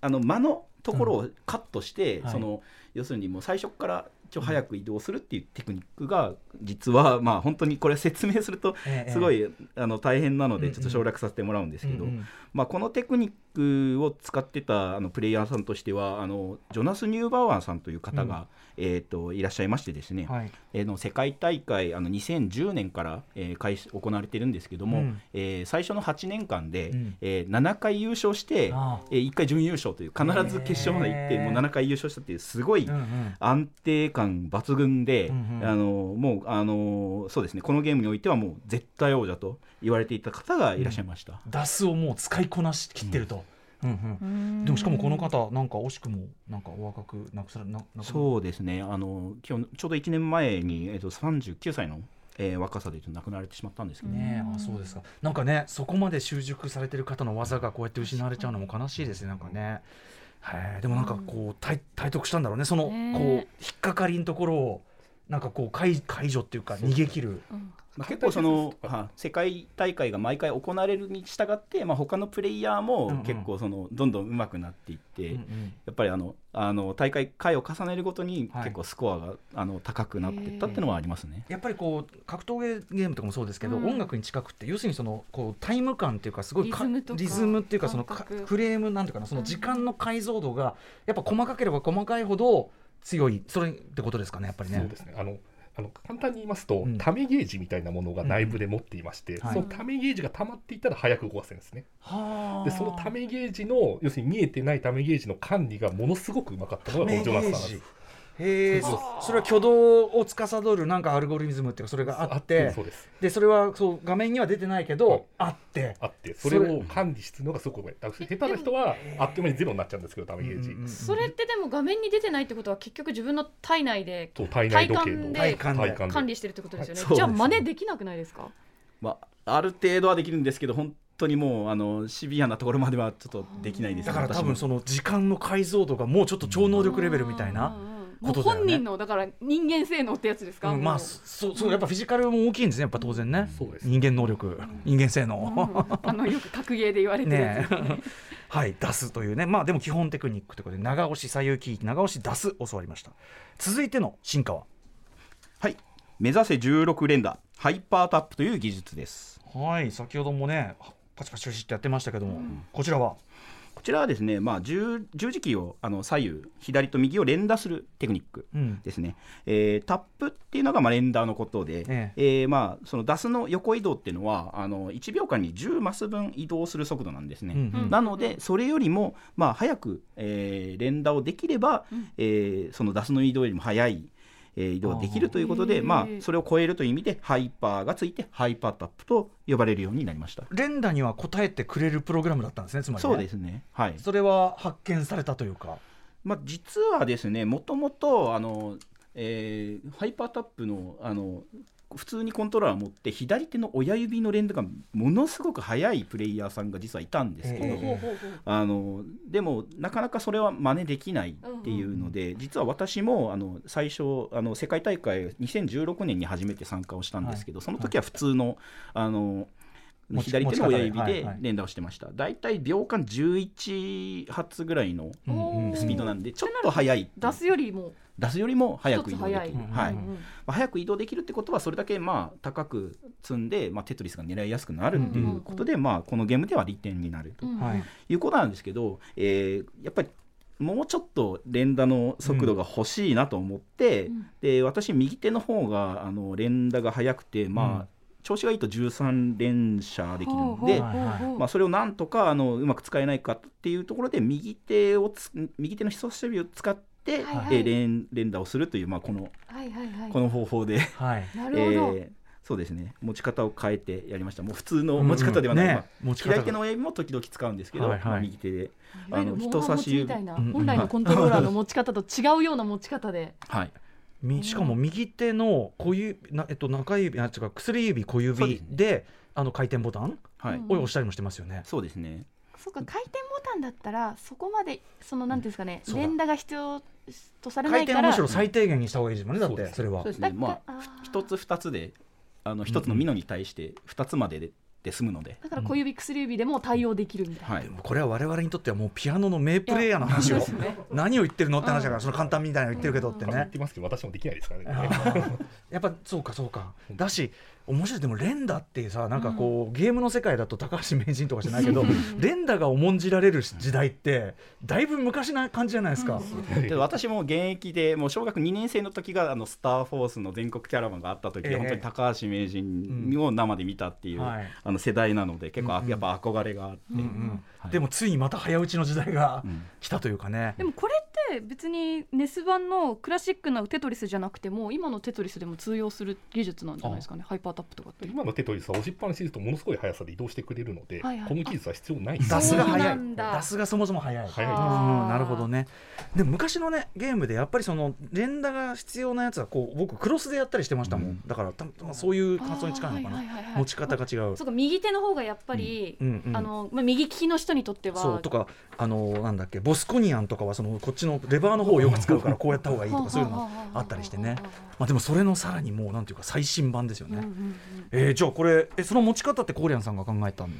あの間のところをカットして、はい。その要するにもう最初からちょ早く移動するっていうテクニックが実はまあ本当にこれ説明するとええ。すごいあの大変なのでちょっと省略させてもらうんですけど、まあ、このテクニックを使ってたあのプレイヤーさんとしてはあのジョナス・ニューバワーさんという方が、えー、といらっしゃいましてですね、はい。えーの世界大会あの2010年から、えー開始行われてるんですけども、うん。えー最初の8年間で、うん。えー7回優勝して、あえ1回準優勝という必ず決勝まで行って、もう7回優勝したっていうすごいうんうん。安定感抜群で、うんうん。あのもうあのそうですね。このゲームにおいてはもう絶対王者と言われていた方がいらっしゃいました。ダスをもう使いこなしきってると。うん。うんでもしかもこの方なんか惜しくもなんかお若くなくされななくそうですね。あの今日ちょうど1年前に、えー、と39歳の、えー若さで亡くなられてしまったんですけど、ねえあそうですか。なんかねそこまで習熟されてる方の技がこうやって失われちゃうのも悲しいですねなんかね。へえでもなんかこう体体得したんだろうね。そのこうね引っかかりのところをなんかこう解解除っていうか逃げ切る。うん。まあ、結構その、は世界大会が毎回行われるに従って、まあ、他のプレイヤーも結構そのどんどん上手くなっていって、やっぱりあのあの大会回を重ねるごとにはい。結構スコアが、あの高くなっていったっていうのはありますね。やっぱりこう格闘ゲーゲームとかもそうですけど、うん。音楽に近くって要するにそのこうタイム感っていうかすごいかリズムとかリズムっていうかそのフレームなんていうかなその時間の解像度がやっぱ細かければ細かいほど強いそれってことですかねやっぱりね。そうですねあのあの簡単に言いますと、うんためゲージみたいなものが内部で持っていまして、はいそのためゲージが溜まっていったら早く動かせるんですね。はあでそのためゲージの要するに見えてないためゲージの管理がものすごくうまかったのがこのジョナスさんなんです。へえそれは挙動を司るなんかアルゴリズムっていうかそれがあってそうですでそれはそう画面には出てないけどあって。あってそれを管理するのがすごく下手な人はあっという間にゼロになっちゃうんですけどためゲージ、うんうんうん。それってでも画面に出てないってことは結局自分の体内で体内時計の。体感で管理してるってことですよね、はい。じゃあ真似できなくないですか？まあ、ある程度はできるんですけど本当にもうあのシビアなところまではちょっとできないですだから多分その時間の解像度がもうちょっと超能力レベルみたいな。もう本人のだから人間性能ってやつですか、うんまあそうそうやっぱフィジカルも大きいんですねやっぱ当然ね、そうです。人間能力人間性うん。能、あのよく格ゲーで言われてるねはい出すというね。まあでも基本テクニックということで長押し左右キー長押し出す教わりました。続いての進化は？はい。目指せ16連打ハイパータップという技術です。はい先ほどもねパチパチパチってやってましたけども、こちらは？こちらはですね、まあ、十十字キーをあの左右左と右を連打するテクニックうん。ですね、えータップっていうのがまあ連打のことで、ええ。ーまあ、そのダスの横移動っていうのはあの1秒間に10マス分移動する速度なんですね。うんうん。なのでそれよりも、まあ、早く、えー連打をできれば、えーそのダスの移動よりも速い、えー移動ができるということでまあそれを超えるという意味でハイパーがついてハイパータップと呼ばれるようになりました。連打には答えてくれるプログラムだったんですねつまりね。そうですね、はい。それは発見されたというか。まあ、実はですねもともとあの、えーハイパータップのあの普通にコントローラーを持って左手の親指の連打がものすごく速いプレイヤーさんが実はいたんですけど、あのでもなかなかそれは真似できないっていうので、実は私もあの最初あの世界大会2016年に初めて参加をしたんですけど、その時は普通のあの左手の親指で連打をしてました、大体秒間11発ぐらいのスピードなんでちょっと速い出すよりも。出すよりも速く移動できる。はい。早く移動できるってことはそれだけまあ高く積んで、まあ、テトリスが狙いやすくなるっていうことで、まあ、このゲームでは利点になるとい。いうことなんですけど、えーやっぱりもうちょっと連打の速度が欲しいなと思って、うん。で私右手の方があの連打が速くて、まあうん調子がいいと13連射できるんでまあ、それをなんとかあのうまく使えないかっていうところで右手をつ右手の人差し指を使って、はいはい。えー連連打をするという、まあ、このはいはいはい。この方法で、はい。なるほど、えーそうですね。持ち方を変えてやりました。もう普通の持ち方ではない、左手の親指も時々使うんですけど、はいはい。まあ右手で、あの人差し指。本来のコントローラーの持ち方と違うような持ち方で。はい、みしかも右手の小指な、えっと、中指あ違う薬指小指でね。あの回転ボタンを押したりもしてますよね。そうですね。そうか回転ボタンだったらそこまでそのなんていうんですかね連打が必要とされな回いから。転はむしろ最低限にした方がいいですもんねだってそれは。そう。ですだからねまあ一つ二つであの一つのミノに対して二つまででで済むので、だから小指薬指でも対応できるみたいな、はい。でもこれは我々にとってはもうピアノの名プレイヤーの話を。ね。何を言ってるのって話だからその簡単みたいなの言ってるけどって言っねてますけど私もできないですからね。やっぱそうかそうか。だし面白い。でも連打ってさなんかこう、ゲームの世界だと高橋名人とかじゃないけど 連打が重んじられる時代ってだいぶ昔な感じじゃないですか、で私も現役でもう小学2年生の時があのスター・フォースの全国キャラバンがあった時で、ええ。本当に高橋名人を生で見たっていう、はい。あの世代なので結構やっぱ憧れがあって、うんうん。はい。でもついにまた早打ちの時代がうん。来たというかね、でもこれって別にネス版のクラシックなテトリスじゃなくても今のテトリスでも通用する技術なんじゃないですかね。ハイパータップとかって。今のテトリスは押しっぱなしですとものすごい速さで移動してくれるので、はいはい。この技術は必要ないんですダスがそう早ないんだ。ダスがそもそも早い。早い。うんうんなるほどねでも昔のねゲームでやっぱりその連打が必要なやつはこう僕クロスでやったりしてましたもん、うん。だからたまあそういう発想に近いのかな、はいはいはいはい。持ち方が違うそうか右手の方がやっぱり、うんうんあのまあ、右利きの人にとっては。そうとかあのなんだっけボスコニアンとかはそのこっちのレバーの方をよく使うからこうやった方がいいとかそういうのあったりしてね。まあでもそれのさらにもうなんていうか最新版ですよね、うんうんうんえーじゃあこれえその持ち方ってコーリアンさんが考えたん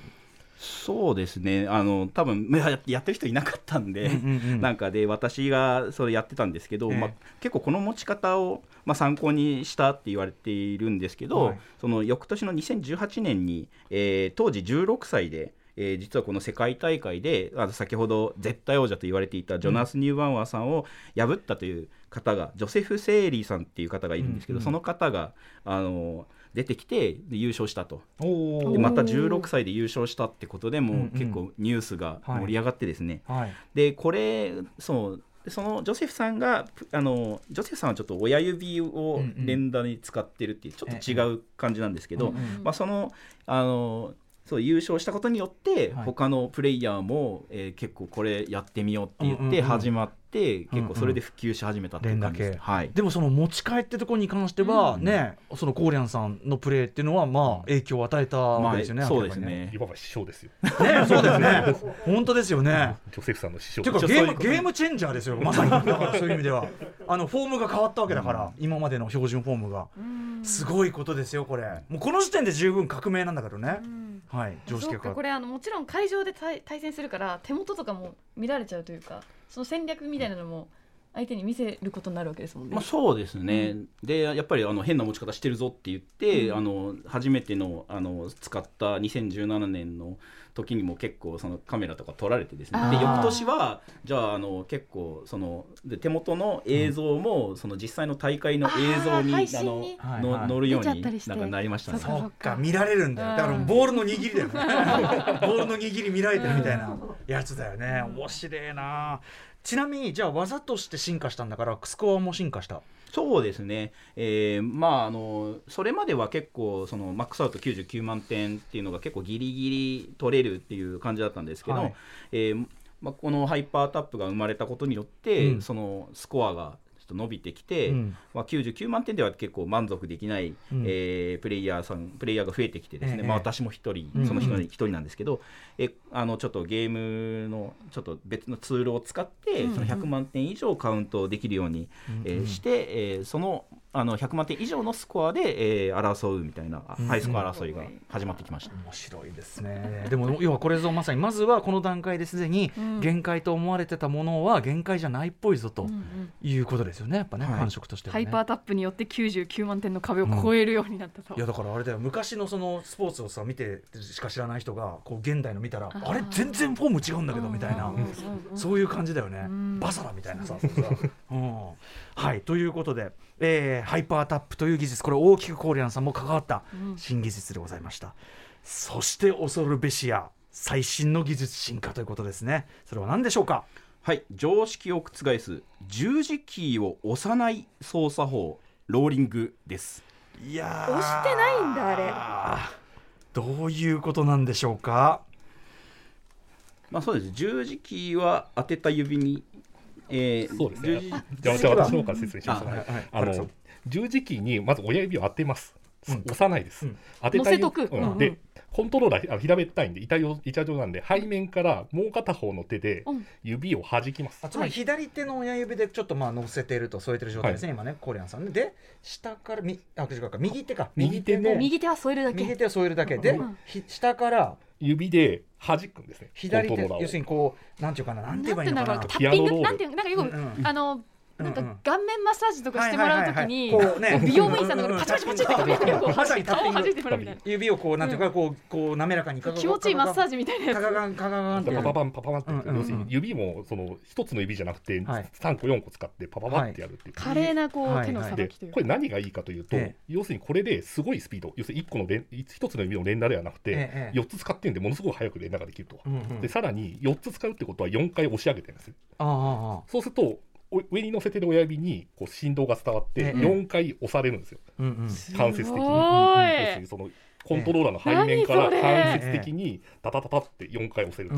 そうですね。あの多分まあややってる人いなかったんで、うんうんうん。なんかで私がそれやってたんですけど、ええ。まあ、結構この持ち方を、まあ、参考にしたって言われているんですけど、はい。その翌年の2018年に、えー当時16歳で、えー実はこの世界大会であの先ほど絶対王者と言われていたジョナス・ニューバンワーさんを破ったという方が、ジョセフ・セーリーさんっていう方がいるんですけど、うん。うんその方があの出てきてで優勝したと。おでまた16歳で優勝したってことでもううんうん。結構ニュースが盛り上がってですね、はい。でこれそうでそのジョセフさんがぷあのジョセフさんはちょっと親指をうんうん。連打に使ってるっていうちょっと違う感じなんですけど、うんうん。まあ、そのあのそう優勝したことによってはい。他のプレイヤーも、えー結構これやってみようって言ってうんうんうん。始まって、結うんうん。構それで普及し始めたっていう感じです、連打系はい、でもその持ち帰ってところに関しては、うんねそのコーリアンさんのプレーっていうのはまあ影響を与えたわけですよね、まあそうですね。いわば師匠ですよ。ねねそうですね。本当ですよね、ジョセフさんの師匠。ていうかゲームゲームチェンジャーですよまさに。だからそういう意味では。あのフォームが変わったわけだから、今までの標準フォームが。すごいことですよこれ。もうこの時点で十分革命なんだけどね、はい常識がこれあのもちろん会場で対対戦するから手元とかも見られちゃうというかその戦略みたいなのも相手に見せることになるわけですもんね。まあ、そうですね、でやっぱりあの変な持ち方してるぞって言って、あの初めてのあの使った2017年の時にも結構そのカメラとか撮られてですね。で翌年はじゃああの結構そので手元の映像も、その実際の大会の映像にあのはいはい。の乗るようになんかなりましたね。そっか見られるんだよ。だからボールの握りだよね。ボールの握り見られてるみたいなやつだよね。面白いなちなみにじゃあ技として進化したんだからスコアも進化した？そうですね、えーまああのそれまでは結構そのマックスアウト99万点っていうのが結構ギリギリ取れるっていう感じだったんですけど、はい。えーまあ、このハイパータップが生まれたことによって、うん。そのスコアがと伸びてきて、うん。まあ、99万点では結構満足できない、うん。えープレイヤーさんプレイヤーが増えてきてですね、ええ。まあ、私も一人うんその一人一人なんですけど、えあのちょっとゲームのちょっと別のツールを使って、その100万点以上カウントできるように、えーして、えーそのあの100万点以上のスコアで、えー争うみたいなうん。ハイスコア争いが始まってきました。面白いですね。でも要はこれぞまさにまずはこの段階ですでにうん。限界と思われてたものは限界じゃないっぽいぞとうんうん。いうことですよねやっぱね、はい。感触としてはね。ハイパータップによって99万点の壁を超えるようになったと、いやだからあれだよ。昔のそのスポーツをさ見てしか知らない人がこう現代の見たらあ。れ？全然フォーム違うんだけどみたいな。うんうんうんうん。そういう感じだよね。うん。バサラみたいなさうん。はい。ということで、えーハイパータップという技術。これ大きくコーリアンさんも関わったうん。新技術でございました。そして恐るべしや最新の技術進化ということですね。それは何でしょうか？はい、常識を覆す十字キーを押さない操作法ローリングです。いやー。押してないんだあれ。どういうことなんでしょうか？まあそうです。十字キーは当てた指に、えーそうですね。じゃあ、じゃあ私の方から説明しますあの十字キーにまず親指を当てます。うん押さないです。うん。当てた乗せとくうんうん。うん。で、コントローラーあの平べったいんで板状板状なんで背面からもう片方の手でうん。指を弾きます。あつまり左手の親指でちょっとまあ乗せてると添えてる状態ですね、今ねコーリアンさん。ねで下からみあ違うか。右手か。右手で右手は添えるだけ。右手を添えるだけで、うん。ひ下から指で弾くんですね。左手要するにこうなんていうかななんて言えばいいのかな。タッピングなんていうなんかよく、うんうん。あのなんか顔面マッサージとかしてもらうときに、こうね。美容部員さんとかでパチパチパチって首をこうまさにタッピング顔を弾いてもらうみたいな指をこうなんていうか、こうこう滑らかに。気持ちいいマッサージジみたいなやつ。カガガンカガガンってパパパンパパパンって、要するに指もその一つの指じゃなくてはい。3個4個使ってパパパってやるっていう。華麗なこう、はい手のさばできというこれ何がいいかというと、ええ。要するにこれですごいスピード。要するに1個の連1つの指の連打ではなくて、ええ4つ使ってるんでものすごく早く連打ができると、でさらに4つ使うってことは4回押し上げてるんですよ。ああああそうするとお上に乗せてる親指にこう振動が伝わってええ。4回押されるんですよ、うんうん。間接的にコントローラーの背面から間接的にタタタタって4回押せる。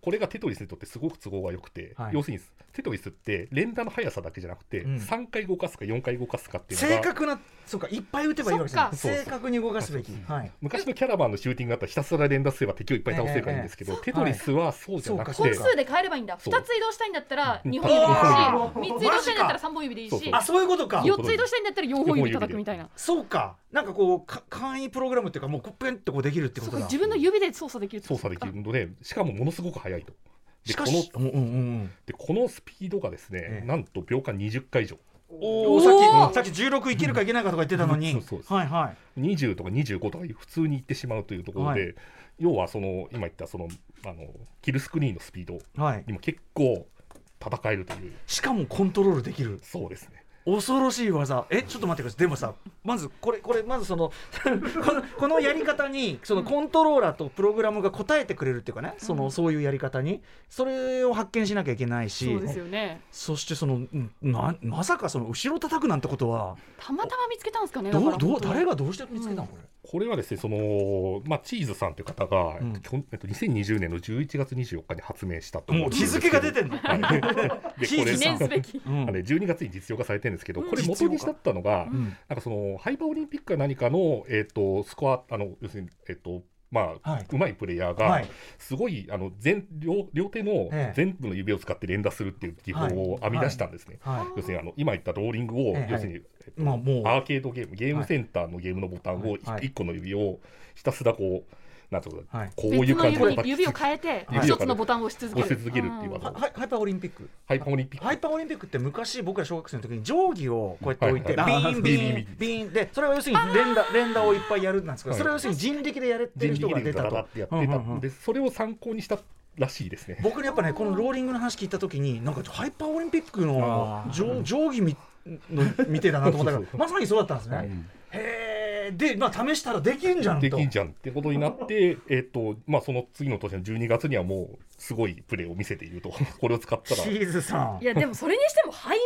これがテトリスにとってすごく都合が良くて、はい。要するにテトリスって連打の速さだけじゃなくて、うん。3回動かすか4回動かすかっていうのが正確なそうかいっぱい打てばいいわけじゃない。そっか。正確に動かすべきはい。昔のキャラバンのシューティングだったらひたすら連打すれば敵をいっぱい倒せるからいいんですけど、テトリスはそうじゃなくて、本数で変えればいいんだ。そう。2つ移動したいんだったらうん2本指でいいしあー。3つ移動したいんだったら3本指でいいしそうそう。あそういうことか。4つ移動したいんだったら4本指叩くみたいな。そうか。なんかこうか簡易プログラムっていうかもうこうペンってこうできるってことだ。自分の指で操作できる操作できるのでしかもものすごく速いと。でこしかしのうんうんうんでこのスピードがですね、ええ。なんと秒間20回以上。おおさっきさっき16いけるかいけないかとか言ってたのに。そうそうですはいはい。20とか25とか普通にいってしまうというところで、は要はその今言ったそのあのキルスクリーンのスピードはいにも結構戦えるという。しかもコントロールできる。そうですね恐ろしい技。えちょっと待ってください。でもさまずこれこれまずその このこのやり方にそのコントローラーとプログラムが答えてくれるっていうかね。そのそういうやり方に。それを発見しなきゃいけないし。そうですよね。そしてそのんなまさかその後ろ叩くなんてことは。たまたま見つけたんですかねどうどう誰がどうして見つけたのこれ、これはですねその、まあ、チーズさんという方が、うん。えっときょんえっと、2020年の11月24日に発明したと思もううん日付が出てんの、はい。で これあのね12月に実用化されてるんですけど、うん。これ元にしだったのが、うん。なんかそのハイパーオリンピックか何かの、えっとスコアあの要するに、えっとまあはい。うまいプレイヤーが、はい。すごいあの全両両手のええ。全部の指を使って連打するっていう技法を編み出したんですね。は要するにあの今言ったローリングを、ええ要するに、えっとまあもう。アーケードゲームゲームセンターのゲームのボタンをはい。はい。1個の指をひたすらこうなんていうのかなはい。こういう感じで。指に指を変えて一つのボタンを押し続ける。けるっていう技。はハイハイパーオリンピック。ハイパーオリンピック。ハイパーオリンピックって昔僕ら小学生の時に定規をこうやって置いて、はいビーンビはいビーンーン。ビーン。でそれは要するに連打連打をいっぱいやるなんですけど、はい。それは要するに人力でやれてる人が出たとってやってた、うんうんうんでそれを参考にしたらしいですね。僕ねやっぱねこのローリングの話聞いた時になんかハイパーオリンピックの定定規みのみてえだなと思ったからそうそうそうまさにそうだったんですね、はいへえでまあ試したらできるんじゃんと。できんじゃんってことになって、えっとまあ、その次の年の12月にはもうすごいプレーを見せていると、これを使ったら。チ、ーズさん。いやでもそれにしても背面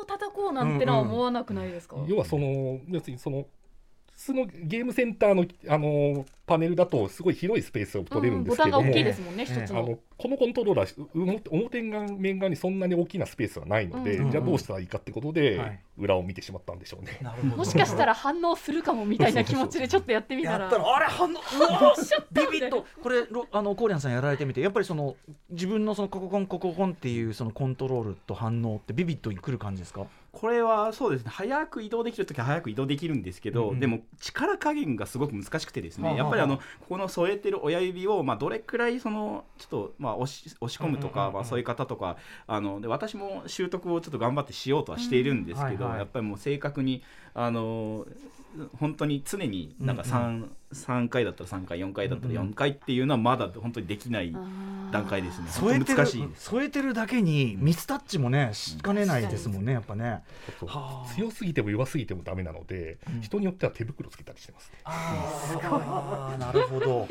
を叩こうなんてのは思わなくないですか、要はその、要するにその、普通のゲームセンターのあのパネルだと、すごい広いスペースを取れるんですけども、ボタンが大きいですもんね、ええ一つの。あのこのコントローラー、う表表面側にそんなに大きなスペースはないので、うんじゃあどうしたらいいかってことで、はい裏を見てしまったんでしょうね。なるほどもしかしたら反応するかもみたいな気持ちでちょっとやってみたら。あれ反応 うわしちゃったビビッとこれロあのコーリアンさんやられてみてやっぱりその自分のそのコココンコココンっていうそのコントロールと反応ってビビッとにくる感じですか？これはそうですね。早く移動できるときは早く移動できるんですけど、うんうん。でも力加減がすごく難しくてですね、はあはあやっぱりあのここの添えてる親指を、まあ、どれくらいそのちょっと、まあ、押し押し込むとか、まあ、そういう方とかあので私も習得をちょっと頑張ってしようとはしているんですけど、やっぱりもう正確にあの本当に常になんかうん 3,、三回だったら3回4回だったらうんうん。4回っていうのはまだ本当にできない段階ですね。添えてる難しい添えてるだけにミスタッチもねしかねないですもんねやっぱね。強すぎても弱すぎてもダメなので、うん。人によっては手袋つけたりしてます。ああなるほど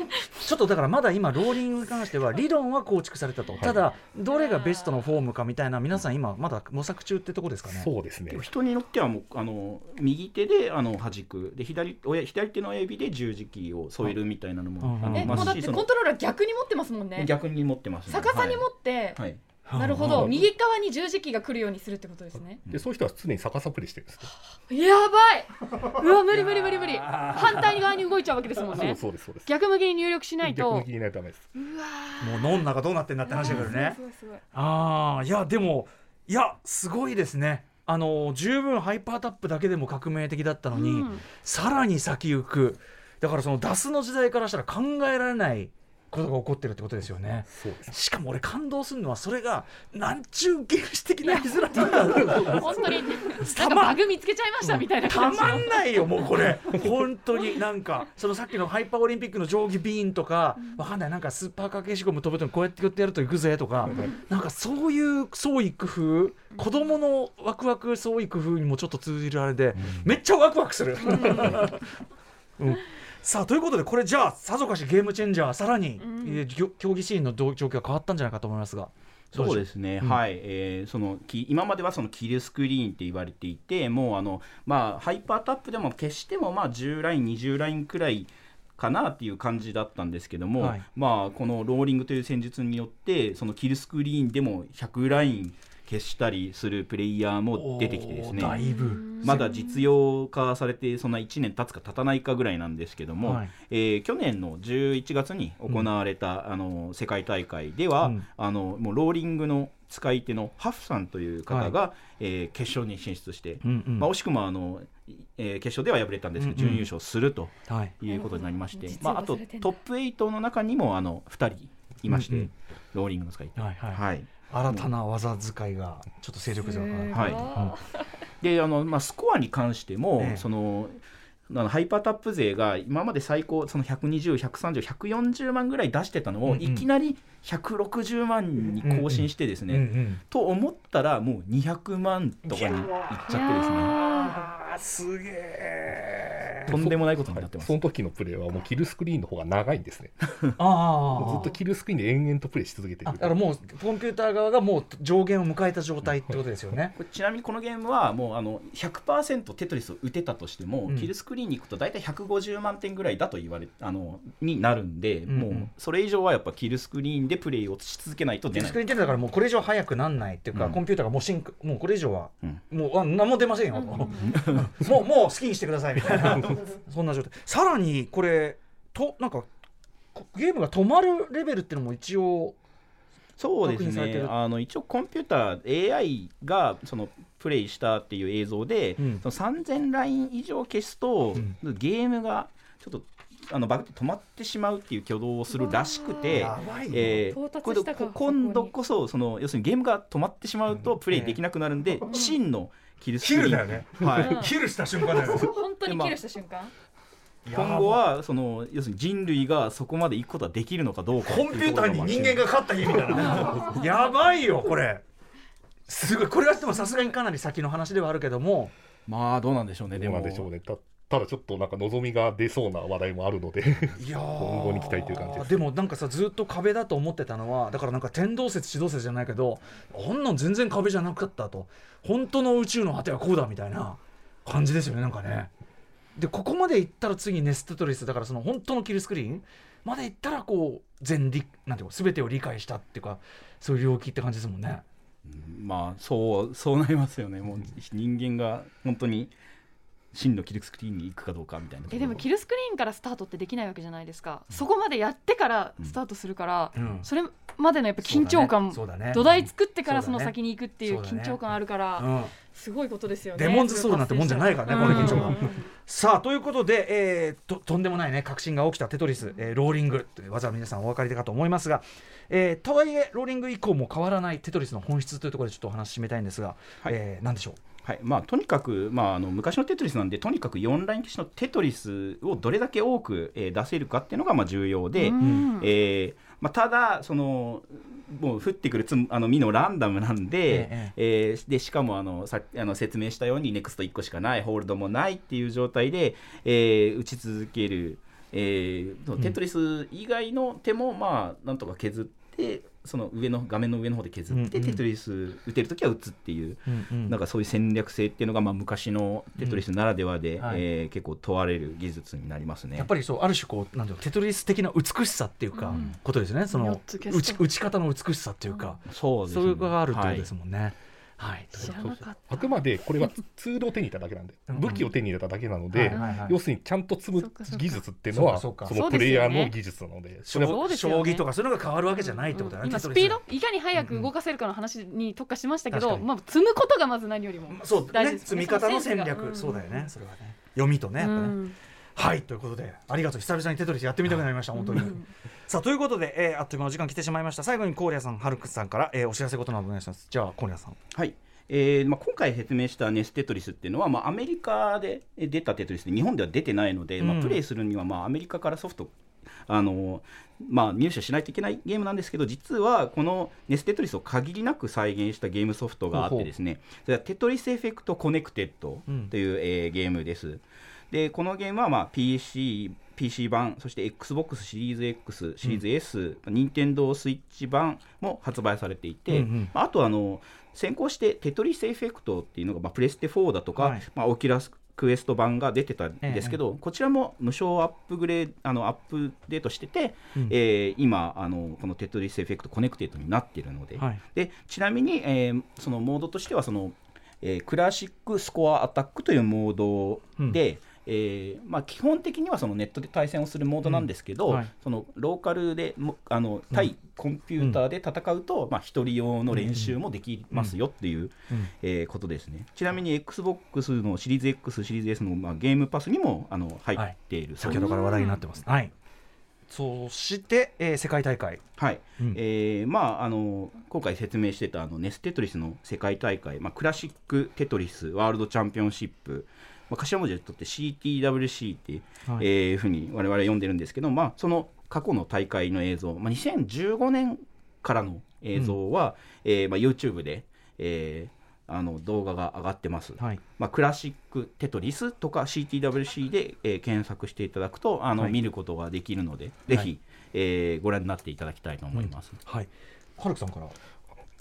ちょっとだからまだ今ローリングに関しては理論は構築されたと、ただどれがベストのフォームかみたいな皆さん今まだ模索中ってとこですかね。そうですね。人によってはもうあの右手であの弾く。で左親左手の親指で十字キーを添えるみたいなのも、うん。あのまえもうだってしそのコントローラー逆に持ってますもんね。逆に持ってますね。逆さに持って、はい、はいなるほど。右側に十字キーが来るようにするってことですね。でそういう人は常に逆さプレイしてるんです。ね。やばい。うわ無理無理無理無理。反対側に動いちゃうわけですもんそうねそうですそうです。逆向きに入力しないと。逆向きにないとダメです。うわもう脳の中どうなってんだって話だけどね。すごいすごいああいやでもいやすごいですね。あの十分ハイパータップだけでも革命的だったのに、うん。さらに先行く。だからそのダスの時代からしたら考えられないことが起こってるってことですよね。そうです。しかも俺感動するのはそれがなんちゅう原始的な絵面なんだ本当にたまなんかバグ見つけちゃいましたみたいなた感じの。まんないよもうこれ。本当になんかそのさっきのハイパーオリンピックの定規ビーンとかわかんない。なんかスーパー掛けしゴム飛ぶとこうやってやってやると行くぜとかなんかそういう創意工夫子供のワクワク創意工夫にもちょっと通じるあれでめっちゃワクワクする。うんさあということでこれじゃあさぞかしゲームチェンジャーさらに、うん。競技シーンの状況が変わったんじゃないかと思いますがそうですすね、うん。はい、えーそのき今まではそのキルスクリーンって言われていて、もうあのまあハイパータップでも決してもまあ10ライン20ラインくらいかなっていう感じだったんですけども、はい。まあこのローリングという戦術によってそのキルスクリーンでも100ライン消したりするプレイヤーも出てきてですおーだね。いぶまだ実用化されてそんな1年経つか経たないかぐらいなんですけども、はい。えー去年の11月に行われた、あの世界大会では、うん。あのもうローリングの使い手のハフさんという方が、えー決勝に進出して、うんうん。まあ、惜しくもあの、えー決勝では敗れたんですけど、うんうん。準優勝するとはい。いうことになりまして、実まあ、あとトップ8の中にもあの2人いまして、うんうん。ローリングの使い手。はいはい。はい新たな技使いがちょっと勢力図が変わるはい。であの、まあ、スコアに関しても、ええ。そのあのハイパータップ勢が今まで最高その120、130、140万ぐらい出してたのを、いきなり160万に更新してですね、と思ったらもう200万とかにいっちゃってですね。すげえとんでもないことになってます。その時のプレイはもうキルスクリーンの方が長いんですね。ああずっとキルスクリーンで延々とプレイし続けているあだからもうコンピューター側がもう上限を迎えた状態ってことですよね。ちなみにこのゲームはもうあの100%テトリスを打てたとしても、うん。キルスクリーンに行くと大体150万点ぐらいだと言われあのになるんで、うんうん。もうそれ以上はやっぱキルスクリーンでプレイをし続けないと出ない。スクリーンテレビだからもうこれ以上早くなんないっていうか、うん。コンピューターがもう進化もうこれ以上は、うん。もうあ何も出ませんよ、もうもうもう好きにしてくださいみたいな そんな状態。さらにこれとなんかこゲームが止まるレベルっていうのも一応そうですね。あの一応コンピューター AI がそのプレイしたっていう映像で、うん。その3000ライン以上消すと、ゲームがちょっとあのバグって止まってしまうっていう挙動をするらしくて。えー今度こそその要するにゲームが止まってしまうとプレイできなくなるんで、真のキルスクリーンね。はい、キルした瞬間だよね。本当にキルした瞬間。今後はその要するに人類がそこまで行くことはできるのかどうかコンピューターに人間が勝った日みたいな。やばいよこれ。すごい。これはでもさすがにかなり先の話ではあるけども。まあどうなんでしょうねでどうもなんでしょうね。たただちょっとなんか望みが出そうな話題もあるのでいやー。今後に期待という感じです。でもなんかさずっと壁だと思ってたのはだからなんか天動説地動説じゃないけどあんなん全然壁じゃなかったと。本当の宇宙の果てはこうだみたいな感じですよねなんかね。でここまで行ったら次ネステトリスだからその本当のキルスクリーンまで行ったらこう全理なんていうか全てを理解したっていうかそういう領域って感じですもんね。まあそうそうなりますよね。もう人間が本当に真のキルスクリーンに行くかどうかみたいなえでもキルスクリーンからスタートってできないわけじゃないですか。そこまでやってからスタートするから、うん。それまでのやっぱ緊張感、そうだね。土台作ってからその先に行くっていう緊張感あるから、うん。すごいことですよね。デモンズソウルなんてもんじゃないからねこの緊張感。うん。さあということで、えーととんでもないね革新が起きたテトリス、えーローリングという技は皆さんお分かりかと思いますが、えーとはいえローリング以降も変わらないテトリスの本質というところでちょっとお話し締めたいんですが、はい。えー何でしょう？はい。まあ、とにかく、まあ、あの昔のテトリスなんでとにかく4ライン消しのテトリスをどれだけ多く、えー出せるかっていうのがまあ重要で、うん。えーまあ、ただそのもう降ってくるつあの実のランダムなんで,、ええーでしかもあのさあの説明したようにネクスト1個しかないホールドもないっていう状態で、えー打ち続ける、えーテトリス以外の手もまあなんとか削ってその上の画面の上の方で削って、うんうん。テトリス打てるときは打つっていう。なんかそういう戦略性っていうのがまあ昔のテトリスならではで、うん。はいえー結構問われる技術になりますね。やっぱりそうある種こうなんていうのテトリス的な美しさっていうか、うん。ことですね。その打ち打ち方の美しさっていうか、そうですね。そういうのがあるってことですはいもんね。はい、知らなかった。あくまでこれはツールを手に入れただけなんでうん。武器を手に入れただけなので、はいはいはい。要するにちゃんと積む技術っていうのはそのプレイヤーの技術なのでそ将棋とかそういうのが変わるわけじゃないってことだね、今ススピードいかに早く動かせるかの話に特化しましたけど、まあ、積むことがまず何よりもそうね。大事ですね。積み方の戦略、そうん。そうだよね。それはね。読みとねやっぱね、うんはい。ということでありがとう。久々にテトリスやってみたくなりました本当に、さあということで、えーあっという間の時間来てしまいました。最後にコーリアさんハルクさんから、えーお知らせことなどお願いします。じゃあコーリアさん。はい。えーまあ、今回説明したネステトリスっていうのは、まあ、アメリカで出たテトリスで日本では出てないので、まうん。あ、プレイするには、まあ、アメリカからソフトあのまあ、入手しないといけないゲームなんですけど実はこのネステトリスを限りなく再現したゲームソフトがあってですねそれはテトリスエフェクトコネクテッドという、えーゲームです。でこのゲームは、まあ、PC, PC 版そして XBOX シリーズ X シリーズ S、任天堂スイッチ版も発売されていて、うんうん。まああとあの先行してテトリスエフェクトっていうのが、まあ、プレステ4だとか、はい。まあ、オキュラスクエスト版が出てたんですけど、こちらも無償アップグレードあのアップデートしてて、うん。えー今あのこのテトリスエフェクトコネクテッドになっているので,、はい。でちなみに、えーそのモードとしてはその、えークラシックスコアアタックというモードで、えーまあ、基本的にはそのネットで対戦をするモードなんですけど、うんはい。そのローカルでもあの対コンピューターで戦うと、まあ、一人用の練習もできますよっていう、うん。えーことですね。ちなみに XBOX のシリーズ X シリーズ S の、まあ、ゲームパスにもあの入っている、先ほどから話題になってます。はい。そして、えー世界大会。はい。うん。えーまあ、あの今回説明してたあのネステトリスの世界大会、まあ、クラシックテトリスワールドチャンピオンシップ、まあ、頭文字で取って CTWC っていう、はい。えーふうに我々呼んでるんですけど、まあ、その過去の大会の映像、まあ、2015年からの映像は、えーまあ、YouTube で、えーあの動画が上がってます。はい。まあ、クラシックテトリスとか CTWC で、えー検索していただくとあの、はい。見ることができるので、ぜひ、はい。えーご覧になっていただきたいと思います。はい。ハルクさんから。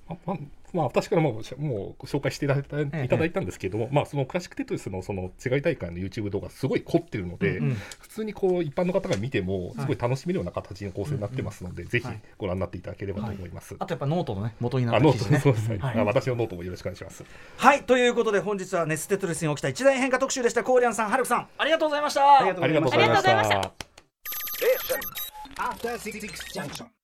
あまあまあ、私からもうもう紹介していただいた,、えいただいたんですけども、まあ、そのクラシックテトリスのその世界大会の YouTube 動画、すごい凝ってるので、うんうん普通にこう一般の方が見ても、すごい楽しめるような形の構成になってますので、ぜひはいご覧になっていただければと思います。あとやっぱノートのね元になっあノーた記事ねトそうですね、はいあ私のノートもよろしくお願いします。はいということで本日はネステトリスに起きた一大変化特集でしたコーリアンさんハルクさんありがとうございましたありがとうありがとうございましありがとうございました